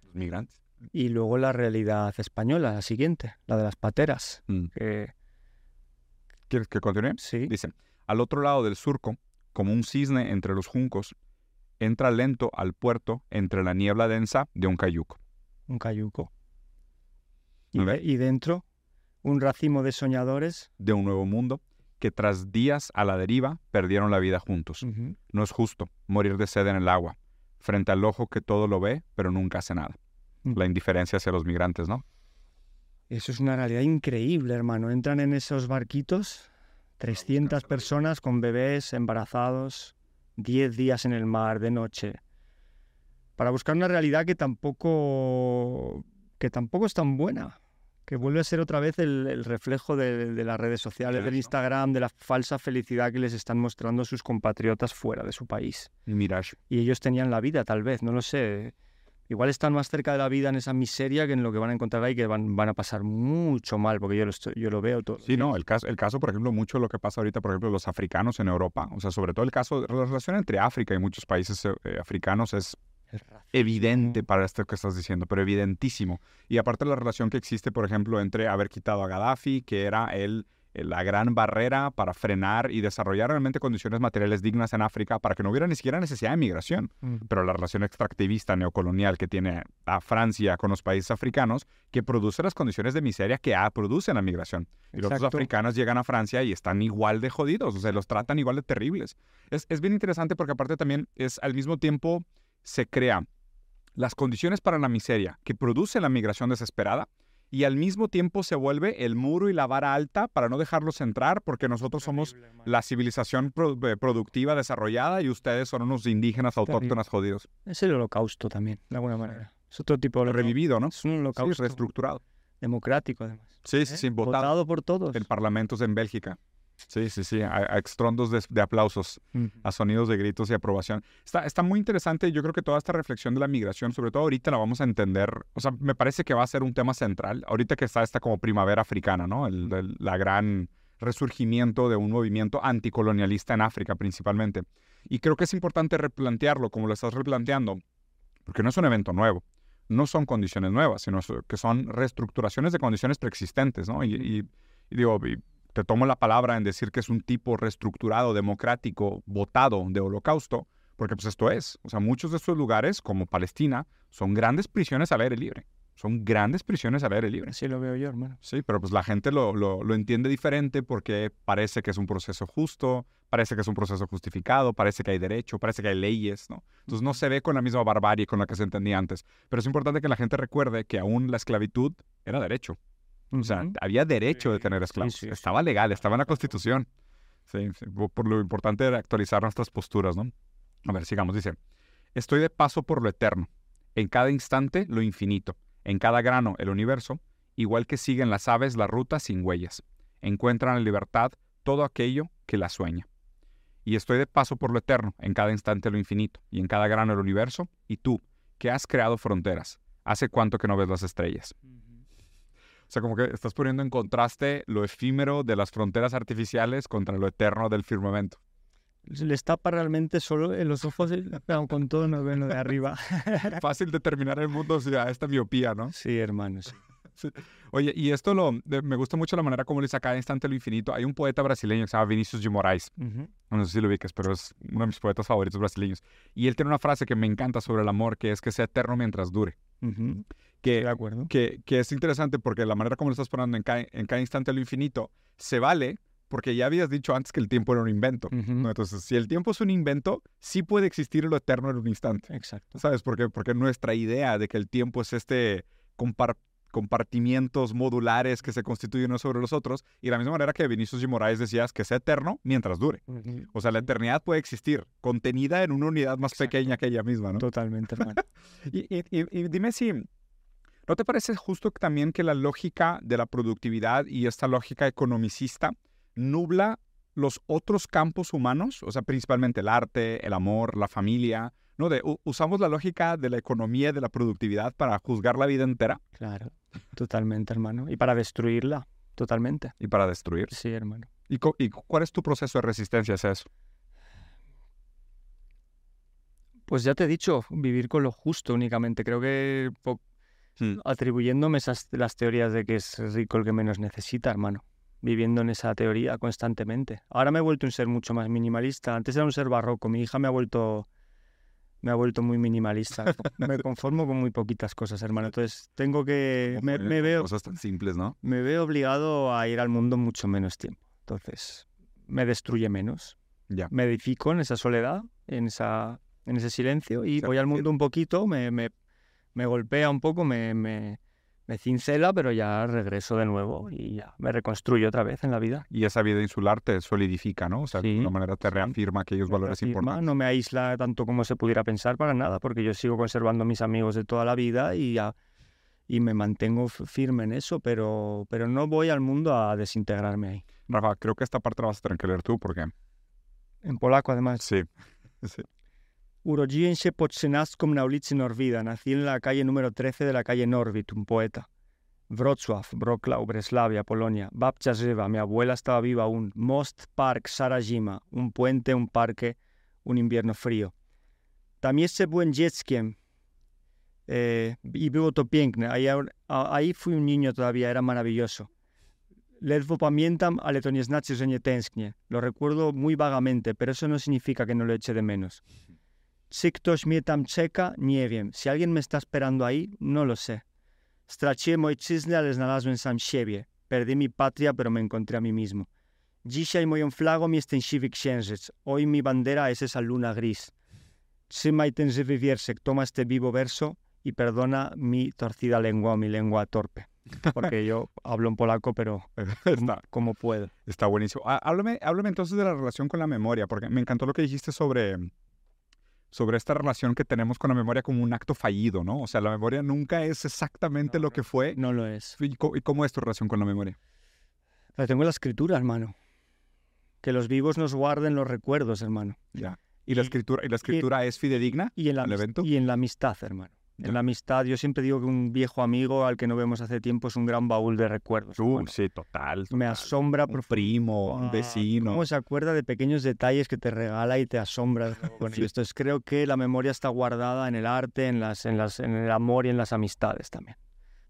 Speaker 1: Los migrantes.
Speaker 2: Y luego la realidad española, la siguiente, la de las pateras. Mm.
Speaker 1: ¿Quieres que continúe?
Speaker 2: Sí.
Speaker 1: Dice, al otro lado del surco, como un cisne entre los juncos, entra lento al puerto entre la niebla densa de un cayuco.
Speaker 2: Un cayuco. Y, dentro, un racimo de soñadores.
Speaker 1: De un nuevo mundo que tras días a la deriva perdieron la vida juntos. No es justo morir de sed en el agua, frente al ojo que todo lo ve, pero nunca hace nada. La indiferencia hacia los migrantes, ¿no?
Speaker 2: Eso es una realidad increíble, hermano. Entran en esos barquitos 300 personas con bebés embarazados, 10 días en el mar de noche, para buscar una realidad que tampoco, que tampoco es tan buena, que vuelve a ser otra vez el, reflejo de, las redes sociales, del Instagram, de la falsa felicidad que les están mostrando sus compatriotas fuera de su país.
Speaker 1: Mirage.
Speaker 2: Y ellos tenían la vida, tal vez, no lo sé igual están más cerca de la vida en esa miseria que en lo que van a encontrar ahí, que van, van a pasar mucho mal, porque yo lo, yo lo veo todo.
Speaker 1: Sí, no, el caso, el caso, por ejemplo, mucho lo que pasa ahorita, por ejemplo, los africanos en Europa, o sea, sobre todo el caso, la relación entre África y muchos países eh, africanos es evidente para esto que estás diciendo, pero evidentísimo. Y aparte la relación que existe, por ejemplo, entre haber quitado a Gaddafi, que era el eh, la gran barrera para frenar y desarrollar realmente condiciones materiales dignas en África para que no hubiera ni siquiera necesidad de migración. Mm. Pero la relación extractivista neocolonial que tiene a Francia con los países africanos, que produce las condiciones de miseria que producen la migración. Y los africanos llegan a Francia y están igual de jodidos, o sea, los tratan igual de terribles. Es, es bien interesante porque aparte también es al mismo tiempo se crea las condiciones para la miseria que produce la migración desesperada y al mismo tiempo se vuelve el muro y la vara alta para no dejarlos entrar porque nosotros somos la civilización eh, productiva desarrollada y ustedes son unos indígenas autóctonas jodidos.
Speaker 2: Es el holocausto también, de alguna manera. Es otro tipo de
Speaker 1: revivido, ¿no?
Speaker 2: Es un holocausto.
Speaker 1: Sí, reestructurado.
Speaker 2: Democrático, además.
Speaker 1: Sí, sí, ¿Eh? sí.
Speaker 2: Votado, por todos.
Speaker 1: En parlamentos en Bélgica. Sí, sí, sí, a, extrondos de, aplausos, a sonidos de gritos y aprobación. Está, está muy interesante, yo creo que toda esta reflexión de la migración, sobre todo ahorita la vamos a entender, o sea, me parece que va a ser un tema central, ahorita que está esta como primavera africana, ¿no? El, la gran resurgimiento de un movimiento anticolonialista en África principalmente. Y creo que es importante replantearlo como lo estás replanteando, porque no es un evento nuevo, no son condiciones nuevas, sino que son reestructuraciones de condiciones preexistentes, ¿no? Y, y digo, te tomo la palabra en decir que es un tipo reestructurado, democrático, votado de holocausto, porque pues esto es. O sea, muchos de estos lugares, como Palestina, son grandes prisiones al aire libre. Son grandes prisiones al aire libre.
Speaker 2: Sí, lo veo yo, hermano.
Speaker 1: Sí, pero pues la gente lo, lo, entiende diferente porque parece que es un proceso justo, parece que es un proceso justificado, parece que hay derecho, parece que hay leyes, ¿no? Entonces no se ve con la misma barbarie con la que se entendía antes. Pero es importante que la gente recuerde que aún la esclavitud era derecho. O sea, había derecho de tener esclavos. estaba legal, estaba en la Constitución. Sí, por lo importante era actualizar nuestras posturas, ¿no? A ver, sigamos. Dice, estoy de paso por lo eterno. En cada instante, lo infinito. En cada grano, el universo. Igual que siguen las aves la ruta sin huellas. Encuentran en libertad todo aquello que la sueña. Y estoy de paso por lo eterno. En cada instante, lo infinito. Y en cada grano, el universo. Y tú, que has creado fronteras. ¿Hace cuánto que no ves las estrellas? O sea, como que estás poniendo en contraste lo efímero de las fronteras artificiales contra lo eterno del firmamento.
Speaker 2: Les tapa realmente solo en los ojos, pero con todo nos ven lo de arriba. [LAUGHS]
Speaker 1: Fácil determinar el mundo si a esta miopía, ¿no?
Speaker 2: Sí, hermano, [LAUGHS]
Speaker 1: Oye, y esto lo, me gusta mucho la manera como le saca instante lo infinito. Hay un poeta brasileño que se llama Vinicius de Moraes. No sé si lo ubiques, pero es uno de mis poetas favoritos brasileños. Y él tiene una frase que me encanta sobre el amor, que es que sea eterno mientras dure.
Speaker 2: Que, de acuerdo.
Speaker 1: Que, que, es interesante porque la manera como lo estás poniendo en cada, en cada instante lo infinito se vale porque ya habías dicho antes que el tiempo era un invento. Entonces, si el tiempo es un invento, sí puede existir lo eterno en un instante.
Speaker 2: Exacto.
Speaker 1: ¿Sabes por qué? Porque nuestra idea de que el tiempo es este compartimientos modulares que se constituyen unos sobre los otros, y de la misma manera que Vinicius y Moraes decías que es eterno mientras dure. O sea, la eternidad puede existir, contenida en una unidad más pequeña que ella misma, ¿no?
Speaker 2: Totalmente, hermano. [LAUGHS]
Speaker 1: y, dime si, ¿no te parece justo también que la lógica de la productividad y esta lógica economicista nubla los otros campos humanos, o sea, principalmente el arte, el amor, la familia, ¿no? De, usamos la lógica de la economía, de la productividad para juzgar la vida entera.
Speaker 2: Claro, totalmente, hermano. Y para destruirla, totalmente.
Speaker 1: Y para destruir.
Speaker 2: Sí, hermano.
Speaker 1: ¿Y, ¿Y cuál es tu proceso de resistencia hacia eso?
Speaker 2: Pues ya te he dicho, vivir con lo justo únicamente. Creo que hmm. atribuyéndome esas las teorías de que es rico el que menos necesita, hermano. Viviendo en esa teoría constantemente. Ahora me he vuelto un ser mucho más minimalista. Antes era un ser barroco. Mi hija me ha vuelto me ha vuelto muy minimalista. [LAUGHS] me conformo con muy poquitas cosas, hermano. Entonces tengo que me, veo
Speaker 1: cosas tan simples, ¿no?
Speaker 2: Me veo obligado a ir al mundo mucho menos tiempo. Entonces me destruye menos.
Speaker 1: Ya.
Speaker 2: Me edifico en esa soledad, en esa en ese silencio y voy al mundo un poquito, me, me, me golpea un poco, me, me, cincela, pero ya regreso de nuevo y ya me reconstruyo otra vez en la vida.
Speaker 1: Y esa vida insular te solidifica, ¿no? O sea, de alguna manera te reafirma aquellos valores importantes.
Speaker 2: No me aísla tanto como se pudiera pensar para nada, porque yo sigo conservando a mis amigos de toda la vida y ya y me mantengo firme en eso, pero, pero no voy al mundo a desintegrarme ahí.
Speaker 1: Rafa, creo que esta parte la vas a tener que leer tú, porque...
Speaker 2: En polaco, además.
Speaker 1: Sí. [LAUGHS] sí.
Speaker 2: Urodziłem się trzynastką na ulicy Norwida. Nací en la calle número 13 de la calle Norwid, un poeta. Wrocław, Wrocław, Breslavia, Polonia. Babcia żywa, mi abuela estaba viva aún. Most Park, Sarajima, un puente, un parque, un invierno frío. Tam jeszcze byłem dzieckiem eh, y było to piękne. Ahí, ahí fui un niño todavía, era maravilloso. Ledwo pamiętam, ale to nie znaczy, że nie tęsknię. Lo recuerdo muy vagamente, pero eso no significa que no lo eche de menos. Si ktoś mnie tam czeka, nie wiem. Si alguien me está esperando ahí, no lo sé. Straciłem ojczyznę, ale znalazłem sam siebie. Perdí mi patria, pero me encontré a mí mismo. Dzisiaj moją flagą jest ten siwy księżyc. Hoy mi bandera es esa luna gris. Trzymaj ten żywy toma este vivo verso y perdona mi torcida lengua, mi lengua torpe. Porque yo [LAUGHS] hablo en polaco, pero [LAUGHS] Está, como puedo.
Speaker 1: Está buenísimo. Háblame, háblame entonces de la relación con la memoria, porque me encantó lo que dijiste sobre sobre esta relación que tenemos con la memoria como un acto fallido, ¿no? O sea, la memoria nunca es exactamente lo que fue.
Speaker 2: No lo es.
Speaker 1: ¿Y cómo, es tu relación con la memoria?
Speaker 2: La tengo en la escritura, hermano. Que los vivos nos guarden los recuerdos, hermano.
Speaker 1: Ya. ¿Y la escritura, y la escritura es fidedigna
Speaker 2: y en la, evento? Y en la amistad, hermano. En la amistad, yo siempre digo que un viejo amigo al que no vemos hace tiempo es un gran baúl de recuerdos.
Speaker 1: Uh, sí, total,
Speaker 2: Me asombra.
Speaker 1: Un primo, un vecino.
Speaker 2: ¿Cómo se acuerda de pequeños detalles que te regala y te asombra [LAUGHS] con Entonces creo que la memoria está guardada en el arte, en, las, en, las, en el amor y en las amistades también.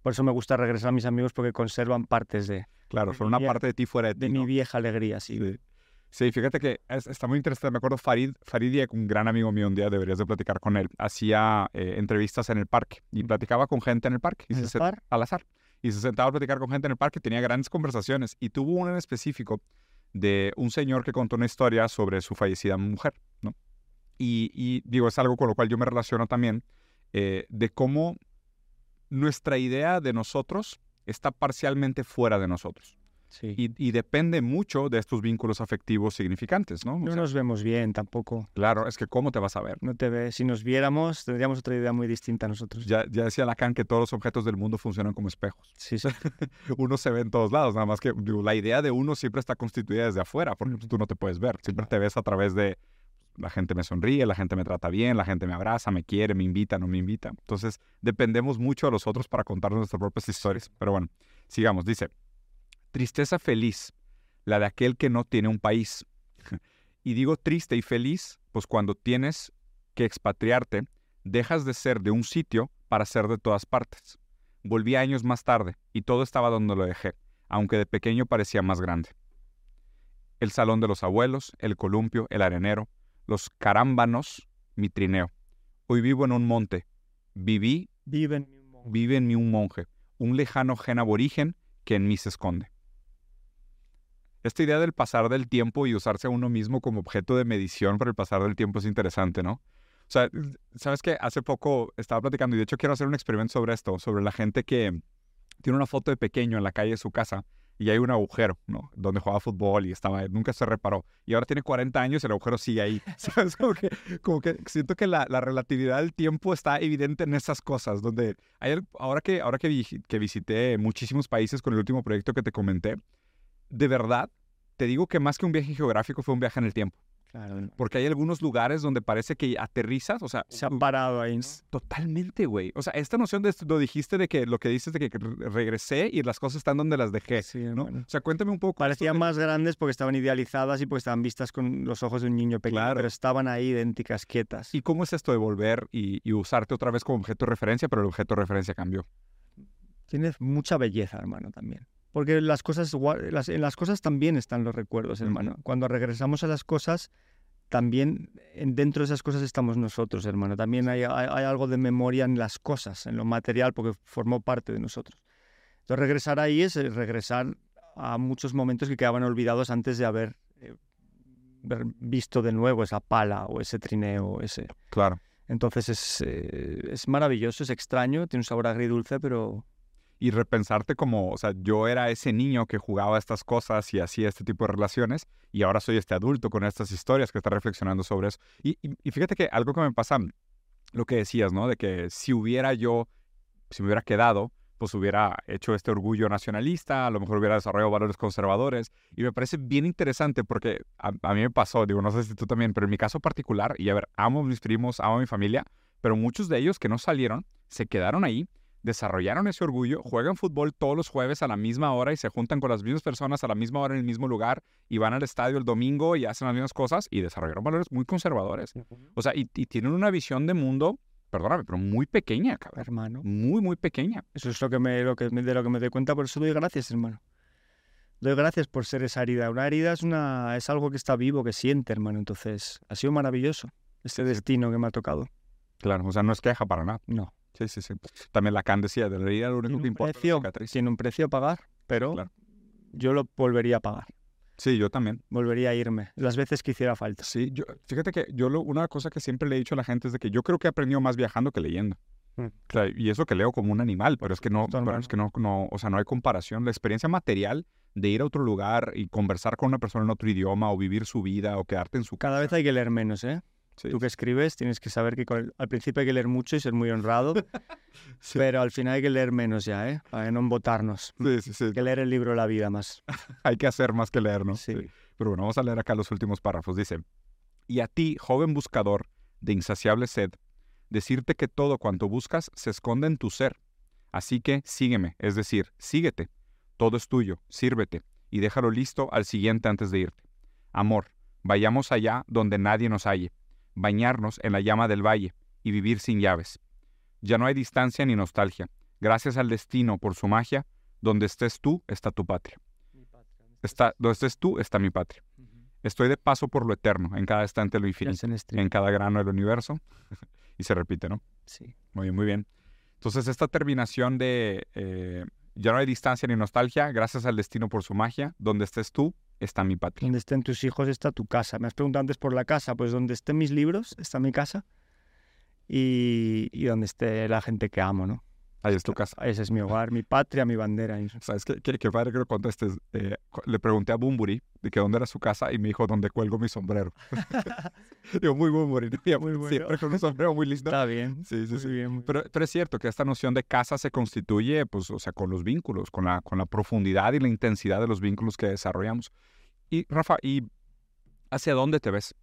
Speaker 2: Por eso me gusta regresar a mis amigos porque conservan partes de...
Speaker 1: Claro, son una parte de ti fuera de ti.
Speaker 2: De mi vieja alegría, sí.
Speaker 1: Sí, fíjate que está muy interesante. Me acuerdo Farid, Farid un gran amigo mío un día, deberías de platicar con él. Hacía eh, entrevistas en el parque y platicaba con gente en el parque. Y se Al azar. Y se sentaba a platicar con gente en el parque, tenía grandes conversaciones. Y tuvo una en específico de un señor que contó una historia sobre su fallecida mujer, ¿no? Y, digo, es algo con lo cual yo me relaciono también, eh, de cómo nuestra idea de nosotros está parcialmente fuera de nosotros. Y, depende mucho de estos vínculos afectivos significantes, ¿no?
Speaker 2: no nos vemos bien tampoco.
Speaker 1: Claro, es que ¿cómo te vas a ver?
Speaker 2: No te ves. Si nos viéramos, tendríamos otra idea muy distinta a nosotros.
Speaker 1: Ya, ya decía Lacan que todos los objetos del mundo funcionan como espejos.
Speaker 2: Sí, sí. [LAUGHS]
Speaker 1: uno se ve en todos lados, nada más que la idea de uno siempre está constituida desde afuera, porque tú no te puedes ver. Siempre te ves a través de la gente me sonríe, la gente me trata bien, la gente me abraza, me quiere, me invita, no me invita. Entonces, dependemos mucho de los otros para contarnos nuestras propias historias. Pero bueno, sigamos. Dice, Tristeza feliz, la de aquel que no tiene un país. [LAUGHS] Y digo triste y feliz, pues cuando tienes que expatriarte, dejas de ser de un sitio para ser de todas partes. Volví años más tarde y todo estaba donde lo dejé, aunque de pequeño parecía más grande. El salón de los abuelos, el columpio, el arenero, los carámbanos, mi trineo. Hoy vivo en un monte. Viví,
Speaker 2: vive en mi un monje,
Speaker 1: vive en mí un, monje, un lejano gen aborigen que en mí se esconde. Esta idea del pasar del tiempo y usarse a uno mismo como objeto de medición para el pasar del tiempo es interesante, ¿no? O sea, sabes que hace poco estaba platicando y de hecho quiero hacer un experimento sobre esto, sobre la gente que tiene una foto de pequeño en la calle de su casa y hay un agujero, ¿no? Donde jugaba fútbol y estaba, nunca se reparó. Y ahora tiene 40 años y el agujero sigue ahí. [LAUGHS] ¿Sabes? Como que, siento que la, la, relatividad del tiempo está evidente en esas cosas, donde hay, ahora, que, ahora que, que visité muchísimos países con el último proyecto que te comenté, de verdad, te digo que más que un viaje geográfico fue un viaje en el tiempo.
Speaker 2: Claro.
Speaker 1: Porque hay algunos lugares donde parece que aterrizas, o sea...
Speaker 2: Se han parado ahí.
Speaker 1: Totalmente, güey. O sea, esta noción de lo dijiste de que lo que dices de que regresé y las cosas están donde las dejé,
Speaker 2: Sí,
Speaker 1: ¿no? O sea, cuéntame un poco.
Speaker 2: Parecían
Speaker 1: de-
Speaker 2: más grandes porque estaban idealizadas y porque estaban vistas con los ojos de un niño pequeño,
Speaker 1: Claro.
Speaker 2: pero estaban ahí idénticas, quietas.
Speaker 1: ¿Y cómo es esto de volver y, y usarte otra vez como objeto de referencia, pero el objeto de referencia cambió?
Speaker 2: Tiene mucha belleza, hermano, también. Porque las cosas, las- en las cosas también están los recuerdos, hermano. Cuando regresamos a las cosas, también en- dentro de esas cosas estamos nosotros, hermano. También hay, hay- hay algo de memoria en las cosas, en lo material, porque formó parte de nosotros. Entonces, regresar ahí es eh, regresar a muchos momentos que quedaban olvidados antes de haber eh, visto de nuevo esa pala o ese trineo. o Ese...
Speaker 1: Claro.
Speaker 2: Entonces, es, eh, es maravilloso, es extraño, tiene un sabor agridulce, pero
Speaker 1: Y repensarte como, o sea, yo era ese niño que jugaba estas cosas y hacía este tipo de relaciones y ahora soy este adulto con estas historias que está reflexionando sobre eso. Y, y- y fíjate que algo que me pasa, lo que decías, ¿no? De que si hubiera yo, si me hubiera quedado, pues hubiera hecho este orgullo nacionalista, a lo mejor hubiera desarrollado valores conservadores. Y me parece bien interesante porque a, mí me pasó, digo, no sé si tú también, pero en mi caso particular, y a ver, amo mis primos, amo mi familia, pero muchos de ellos que no salieron, se quedaron ahí, desarrollaron ese orgullo, juegan fútbol todos los jueves a la misma hora y se juntan con las mismas personas a la misma hora en el mismo lugar y van al estadio el domingo y hacen las mismas cosas y desarrollaron valores muy conservadores. O sea, y, y tienen una visión de mundo, perdóname, pero muy pequeña, cabrón.
Speaker 2: hermano.
Speaker 1: Muy, muy pequeña.
Speaker 2: Eso es lo que me, lo que me- de lo que me doy cuenta, por eso doy gracias, hermano. Doy gracias por ser esa herida. Una herida es, una, es algo que está vivo, que siente, hermano. Entonces, ha sido maravilloso este destino que me ha tocado.
Speaker 1: Claro, o sea, no es queja para nada.
Speaker 2: No.
Speaker 1: Sí, sí, sí. También Lacan decía, de la herida lo único que
Speaker 2: un,
Speaker 1: importa
Speaker 2: precio, tiene un precio a pagar, pero
Speaker 1: Claro.
Speaker 2: yo lo volvería a pagar.
Speaker 1: Sí, yo también.
Speaker 2: Volvería a irme las veces que hiciera falta.
Speaker 1: Sí, yo, fíjate que yo lo, una cosa que siempre le he dicho a la gente es de que yo creo que he aprendido más viajando que leyendo.
Speaker 2: Mm.
Speaker 1: O sea, y eso que leo como un animal, pero es que no, pero es que no, no, o sea, no hay comparación. La experiencia material de ir a otro lugar y conversar con una persona en otro idioma o vivir su vida o quedarte en su
Speaker 2: Cada vez hay que leer menos, ¿eh?
Speaker 1: Sí,
Speaker 2: Tú que escribes tienes que saber que con el- al principio hay que leer mucho y ser muy honrado, [LAUGHS]
Speaker 1: Sí.
Speaker 2: pero al final hay que leer menos ya, ¿eh? Para no embotarnos.
Speaker 1: sí.
Speaker 2: Hay que leer el libro la vida más. [LAUGHS]
Speaker 1: Hay que hacer más que leer, ¿no?
Speaker 2: Sí.
Speaker 1: Pero bueno, vamos a leer acá los últimos párrafos. Dice, y a ti, joven buscador de insaciable sed, decirte que todo cuanto buscas se esconde en tu ser. Así que sígueme, es decir, síguete. Todo es tuyo, sírvete, y déjalo listo al siguiente antes de irte. Amor, vayamos allá donde nadie nos halle, bañarnos en la llama del valle y vivir sin llaves. Ya no hay distancia ni nostalgia. Gracias al destino por su magia, donde estés tú está tu patria. Está, donde estés tú está mi patria. Estoy de paso por lo eterno, en cada estante de lo infinito, en cada grano del universo. [LAUGHS] y se repite, ¿no?
Speaker 2: Sí.
Speaker 1: Muy bien, muy bien. Entonces, esta terminación de eh, ya no hay distancia ni nostalgia, gracias al destino por su magia, donde estés tú está mi patria.
Speaker 2: Donde estén tus hijos está tu casa. Me has preguntado antes por la casa. Pues donde estén mis libros está mi casa. Y, y donde esté la gente que amo, ¿no?
Speaker 1: Ahí es tu casa.
Speaker 2: Ese es mi hogar, mi patria, mi bandera.
Speaker 1: ¿Sabes qué? Qué, qué padre que lo contestes. Eh, le pregunté a Bumburi de que dónde era su casa y me dijo dónde cuelgo mi sombrero. [LAUGHS] [LAUGHS] Digo, muy Bumburi. ¿no?
Speaker 2: Muy bueno.
Speaker 1: Siempre con un sombrero muy lindo.
Speaker 2: Está bien.
Speaker 1: Sí, sí,
Speaker 2: Muy
Speaker 1: sí.
Speaker 2: bien. muy
Speaker 1: Pero, pero es cierto que esta noción de casa se constituye, pues, o sea, con los vínculos, con la, con la profundidad y la intensidad de los vínculos que desarrollamos. Y, Rafa, ¿y hacia dónde te ves?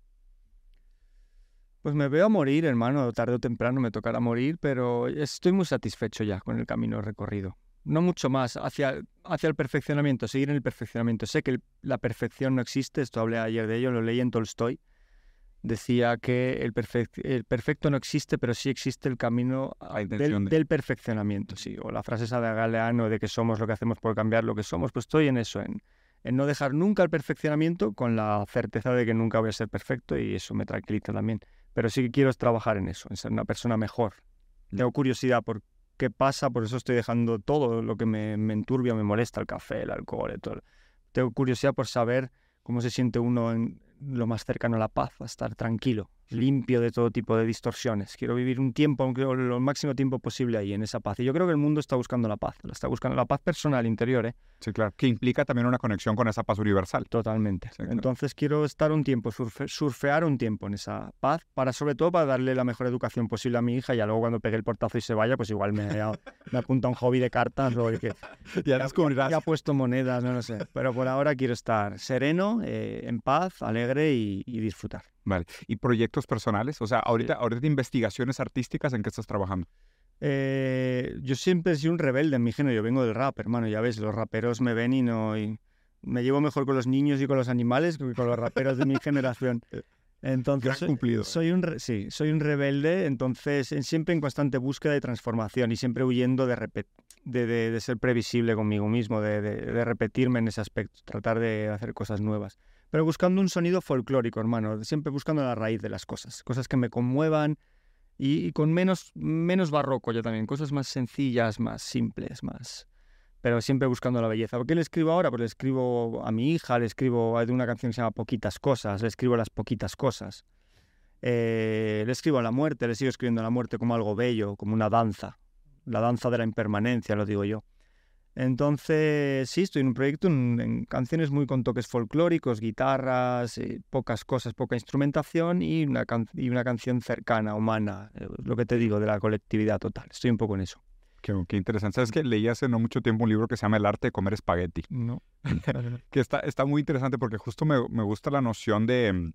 Speaker 2: Pues me veo a morir, hermano, tarde o temprano me tocará morir, pero estoy muy satisfecho ya con el camino recorrido. No mucho más, hacia, hacia el perfeccionamiento, seguir en el perfeccionamiento. Sé que el- la perfección no existe, esto hablé ayer de ello, lo leí en Tolstoy. Decía que el, perfec- el perfecto no existe, pero sí existe el camino del,
Speaker 1: de-
Speaker 2: del perfeccionamiento, sí. O la frase esa de Galeano de que somos lo que hacemos por cambiar lo que somos, pues estoy en eso, en, en no dejar nunca el perfeccionamiento con la certeza de que nunca voy a ser perfecto y eso me tranquiliza también pero sí que quiero es trabajar en eso, en ser una persona mejor. Tengo curiosidad por qué pasa, por eso estoy dejando todo lo que me, me enturbia, me molesta, el café, el alcohol, y todo. Tengo curiosidad por saber cómo se siente uno en lo más cercano a la paz, a estar tranquilo, limpio de todo tipo de distorsiones. Quiero vivir un tiempo, aunque lo máximo tiempo posible ahí, en esa paz. Y yo creo que el mundo está buscando la paz, está buscando la paz personal, interior, ¿eh?
Speaker 1: Sí, claro. Que implica también una conexión con esa paz universal.
Speaker 2: Totalmente. Entonces quiero estar un tiempo, surfear un tiempo en esa paz, para sobre todo para darle la mejor educación posible a mi hija y luego cuando pegue el portazo y se vaya, pues igual me, me apunta un hobby de cartas o que [LAUGHS]
Speaker 1: ya descubrirás.
Speaker 2: Ya ha puesto monedas, no lo sé. Pero por ahora quiero estar sereno, eh, en paz, alegre y disfrutar.
Speaker 1: Vale. ¿Y proyectos personales? O sea, ahorita, ahorita de investigaciones artísticas, ¿en qué estás trabajando?
Speaker 2: Eh, yo siempre he sido un rebelde en mi género. Yo vengo del rap, hermano. Ya ves, los raperos me ven y no. Y me llevo mejor con los niños y con los animales que con los raperos de mi generación. [LAUGHS] Entonces,
Speaker 1: soy, cumplido.
Speaker 2: Soy un, sí, soy un rebelde, entonces siempre en constante búsqueda de transformación y siempre huyendo de, de, de, ser previsible conmigo mismo, de, repetirme en ese aspecto, tratar de hacer cosas nuevas pero buscando un sonido folclórico, hermano, siempre buscando la raíz de las cosas, cosas que me conmuevan y, con menos, menos barroco yo también, cosas más sencillas, más simples, más... Pero siempre buscando la belleza. ¿Por qué le escribo ahora? Pues le escribo a mi hija, le escribo de una canción que se llama Poquitas Cosas, le escribo las poquitas cosas. Eh, le escribo a la muerte, le sigo escribiendo a la muerte como algo bello, como una danza, la danza de la impermanencia, lo digo yo. Entonces, sí, estoy en un proyecto en, canciones muy con toques folclóricos, guitarras, eh, pocas cosas, poca instrumentación y una, y una canción cercana, humana, eh, lo que te digo, de la colectividad total. Estoy un poco en eso.
Speaker 1: Qué, interesante. ¿Sabes que leí hace no mucho tiempo un libro que se llama El arte de comer espagueti?
Speaker 2: No. [LAUGHS] [LAUGHS]
Speaker 1: que está, está muy interesante porque justo me, me gusta la noción de, mm,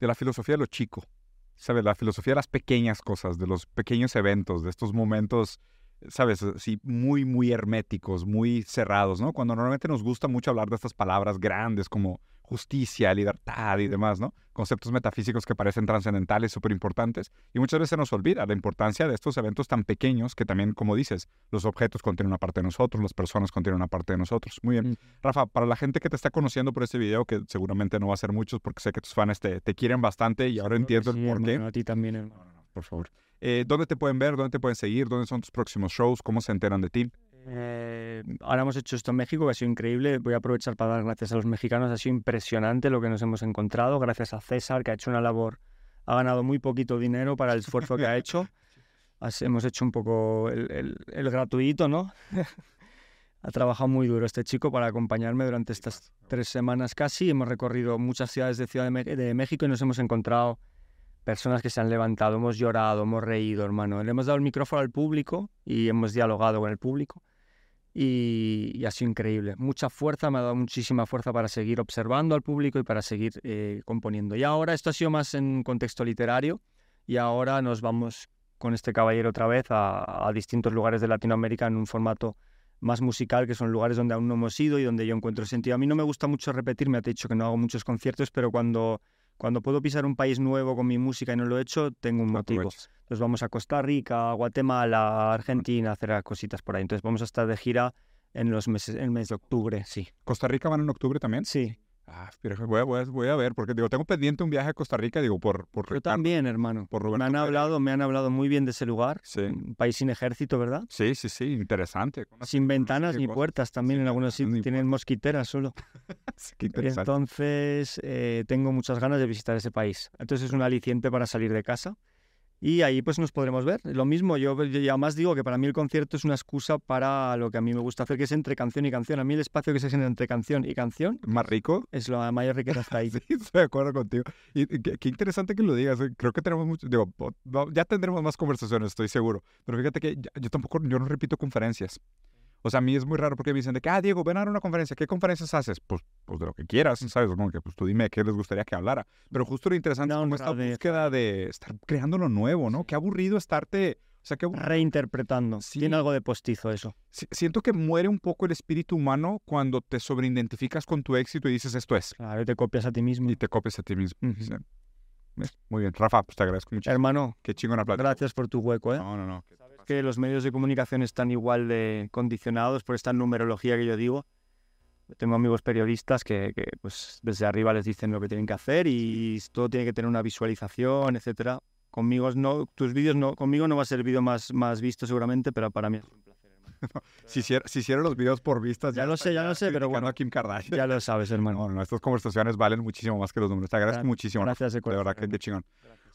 Speaker 1: de la filosofía de lo chico. ¿Sabes? La filosofía de las pequeñas cosas, de los pequeños eventos, de estos momentos sabes, sí, muy, muy herméticos, muy cerrados, ¿no? Cuando normalmente nos gusta mucho hablar de estas palabras grandes como justicia, libertad y demás, ¿no? Conceptos metafísicos que parecen trascendentales, súper importantes. Y muchas veces nos olvida la importancia de estos eventos tan pequeños que también, como dices, los objetos contienen una parte de nosotros, las personas contienen una parte de nosotros. Muy bien. Rafa, para la gente que te está conociendo por este video, que seguramente no va a ser muchos porque sé que tus fans te, te quieren bastante y ahora entiendo el por qué.
Speaker 2: A ti también,
Speaker 1: hermano. Por favor. Eh, ¿Dónde te pueden ver? ¿Dónde te pueden seguir? ¿Dónde son tus próximos shows? ¿Cómo se enteran de ti?
Speaker 2: Eh, ahora hemos hecho esto en México, que ha sido increíble. Voy a aprovechar para dar gracias a los mexicanos. Ha sido impresionante lo que nos hemos encontrado. Gracias a César, que ha hecho una labor, ha ganado muy poquito dinero para el esfuerzo que ha hecho. [LAUGHS] hemos hecho un poco el, gratuito, ¿no? [LAUGHS] ha trabajado muy duro este chico para acompañarme durante estas tres semanas casi. Hemos recorrido muchas ciudades de Ciudad de México y nos hemos encontrado personas que se han levantado, hemos llorado, hemos reído, hermano. Le hemos dado el micrófono al público y hemos dialogado con el público. Y, ha sido increíble. Mucha fuerza, me ha dado muchísima fuerza para seguir observando al público y para seguir eh, componiendo. Y ahora esto ha sido más en contexto literario y ahora nos vamos con este caballero otra vez a, distintos lugares de Latinoamérica en un formato más musical, que son lugares donde aún no hemos ido y donde yo encuentro sentido. A mí no me gusta mucho repetir, me ha dicho que no hago muchos conciertos, pero cuando cuando puedo pisar un país nuevo con mi música y no lo he hecho, tengo un motivo. Entonces vamos a Costa Rica, Guatemala, Argentina, a hacer cositas por ahí. Entonces vamos a estar de gira en los meses, el mes de octubre, sí.
Speaker 1: ¿Costa Rica van en octubre también?
Speaker 2: Sí.
Speaker 1: Ah, voy, a, voy, a, ver, porque digo, tengo pendiente un viaje a Costa Rica, digo, por... por
Speaker 2: Yo también, hermano. Por me han, hablado, me han hablado muy bien de ese lugar.
Speaker 1: Sí.
Speaker 2: Un país sin ejército, ¿verdad?
Speaker 1: Sí, sí, sí, interesante.
Speaker 2: Sin ventanas ni puertas también, en algunos [LAUGHS] sitios tienen mosquiteras solo. [LAUGHS]
Speaker 1: Qué interesante.
Speaker 2: Entonces, eh, tengo muchas ganas de visitar ese país. Entonces es un aliciente para salir de casa y ahí pues nos podremos ver. Lo mismo, yo, ya más digo que para mí el concierto es una excusa para lo que a mí me gusta hacer, que es entre canción y canción. A mí el espacio que se genera entre canción y canción...
Speaker 1: ¿Más rico?
Speaker 2: Es la mayor riqueza hasta ahí. [LAUGHS]
Speaker 1: sí, estoy de acuerdo contigo. Y, qué, interesante que lo digas. ¿eh? Creo que tenemos mucho... Digo, ya tendremos más conversaciones, estoy seguro. Pero fíjate que yo tampoco, yo no repito conferencias. O sea, a mí es muy raro porque me dicen de que, ah, Diego, ven a dar una conferencia. ¿Qué conferencias haces? Pues, pues de lo que quieras, ¿sabes? Como que, pues tú dime qué les gustaría que hablara. Pero justo lo interesante es como esta búsqueda de estar creando lo nuevo, ¿no? Qué aburrido estarte... O sea, que...
Speaker 2: Reinterpretando. Tiene algo de postizo eso.
Speaker 1: siento que muere un poco el espíritu humano cuando te sobreidentificas con tu éxito y dices esto es.
Speaker 2: Claro, y te copias a ti mismo.
Speaker 1: Y te copias a ti mismo. Muy bien. Rafa, pues te agradezco mucho.
Speaker 2: Hermano.
Speaker 1: Qué chingona plata.
Speaker 2: Gracias por tu hueco, ¿eh?
Speaker 1: No, no, no
Speaker 2: que los medios de comunicación están igual de condicionados por esta numerología que yo digo. Tengo amigos periodistas que, pues desde arriba les dicen lo que tienen que hacer y todo tiene que tener una visualización, etcétera. Conmigo no, tus vídeos no, conmigo no va a ser el vídeo más, más visto seguramente, pero para mí es un placer. [LAUGHS] [LAUGHS]
Speaker 1: Si hiciera, si hiciera los videos por vistas,
Speaker 2: ya, lo sé, ya lo sé, pero bueno.
Speaker 1: a Kim Kardashian.
Speaker 2: Ya lo sabes, hermano.
Speaker 1: No, estas conversaciones valen muchísimo más que los números. Te agradezco muchísimo.
Speaker 2: Gracias,
Speaker 1: de verdad, que chingón.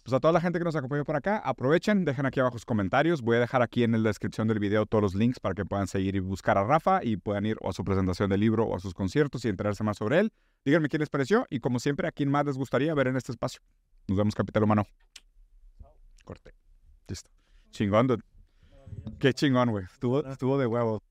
Speaker 1: Pues a toda la gente que nos acompañó por acá, aprovechen, dejen aquí abajo sus comentarios. Voy a dejar aquí en la descripción del video todos los links para que puedan seguir y buscar a Rafa y puedan ir o a su presentación del libro o a sus conciertos y enterarse más sobre él. Díganme qué les pareció y como siempre, a quién más les gustaría ver en este espacio. Nos vemos, Capital Humano. Corte. Listo. Chingón, dude. Qué chingón, güey. Estuvo, estuvo de huevo.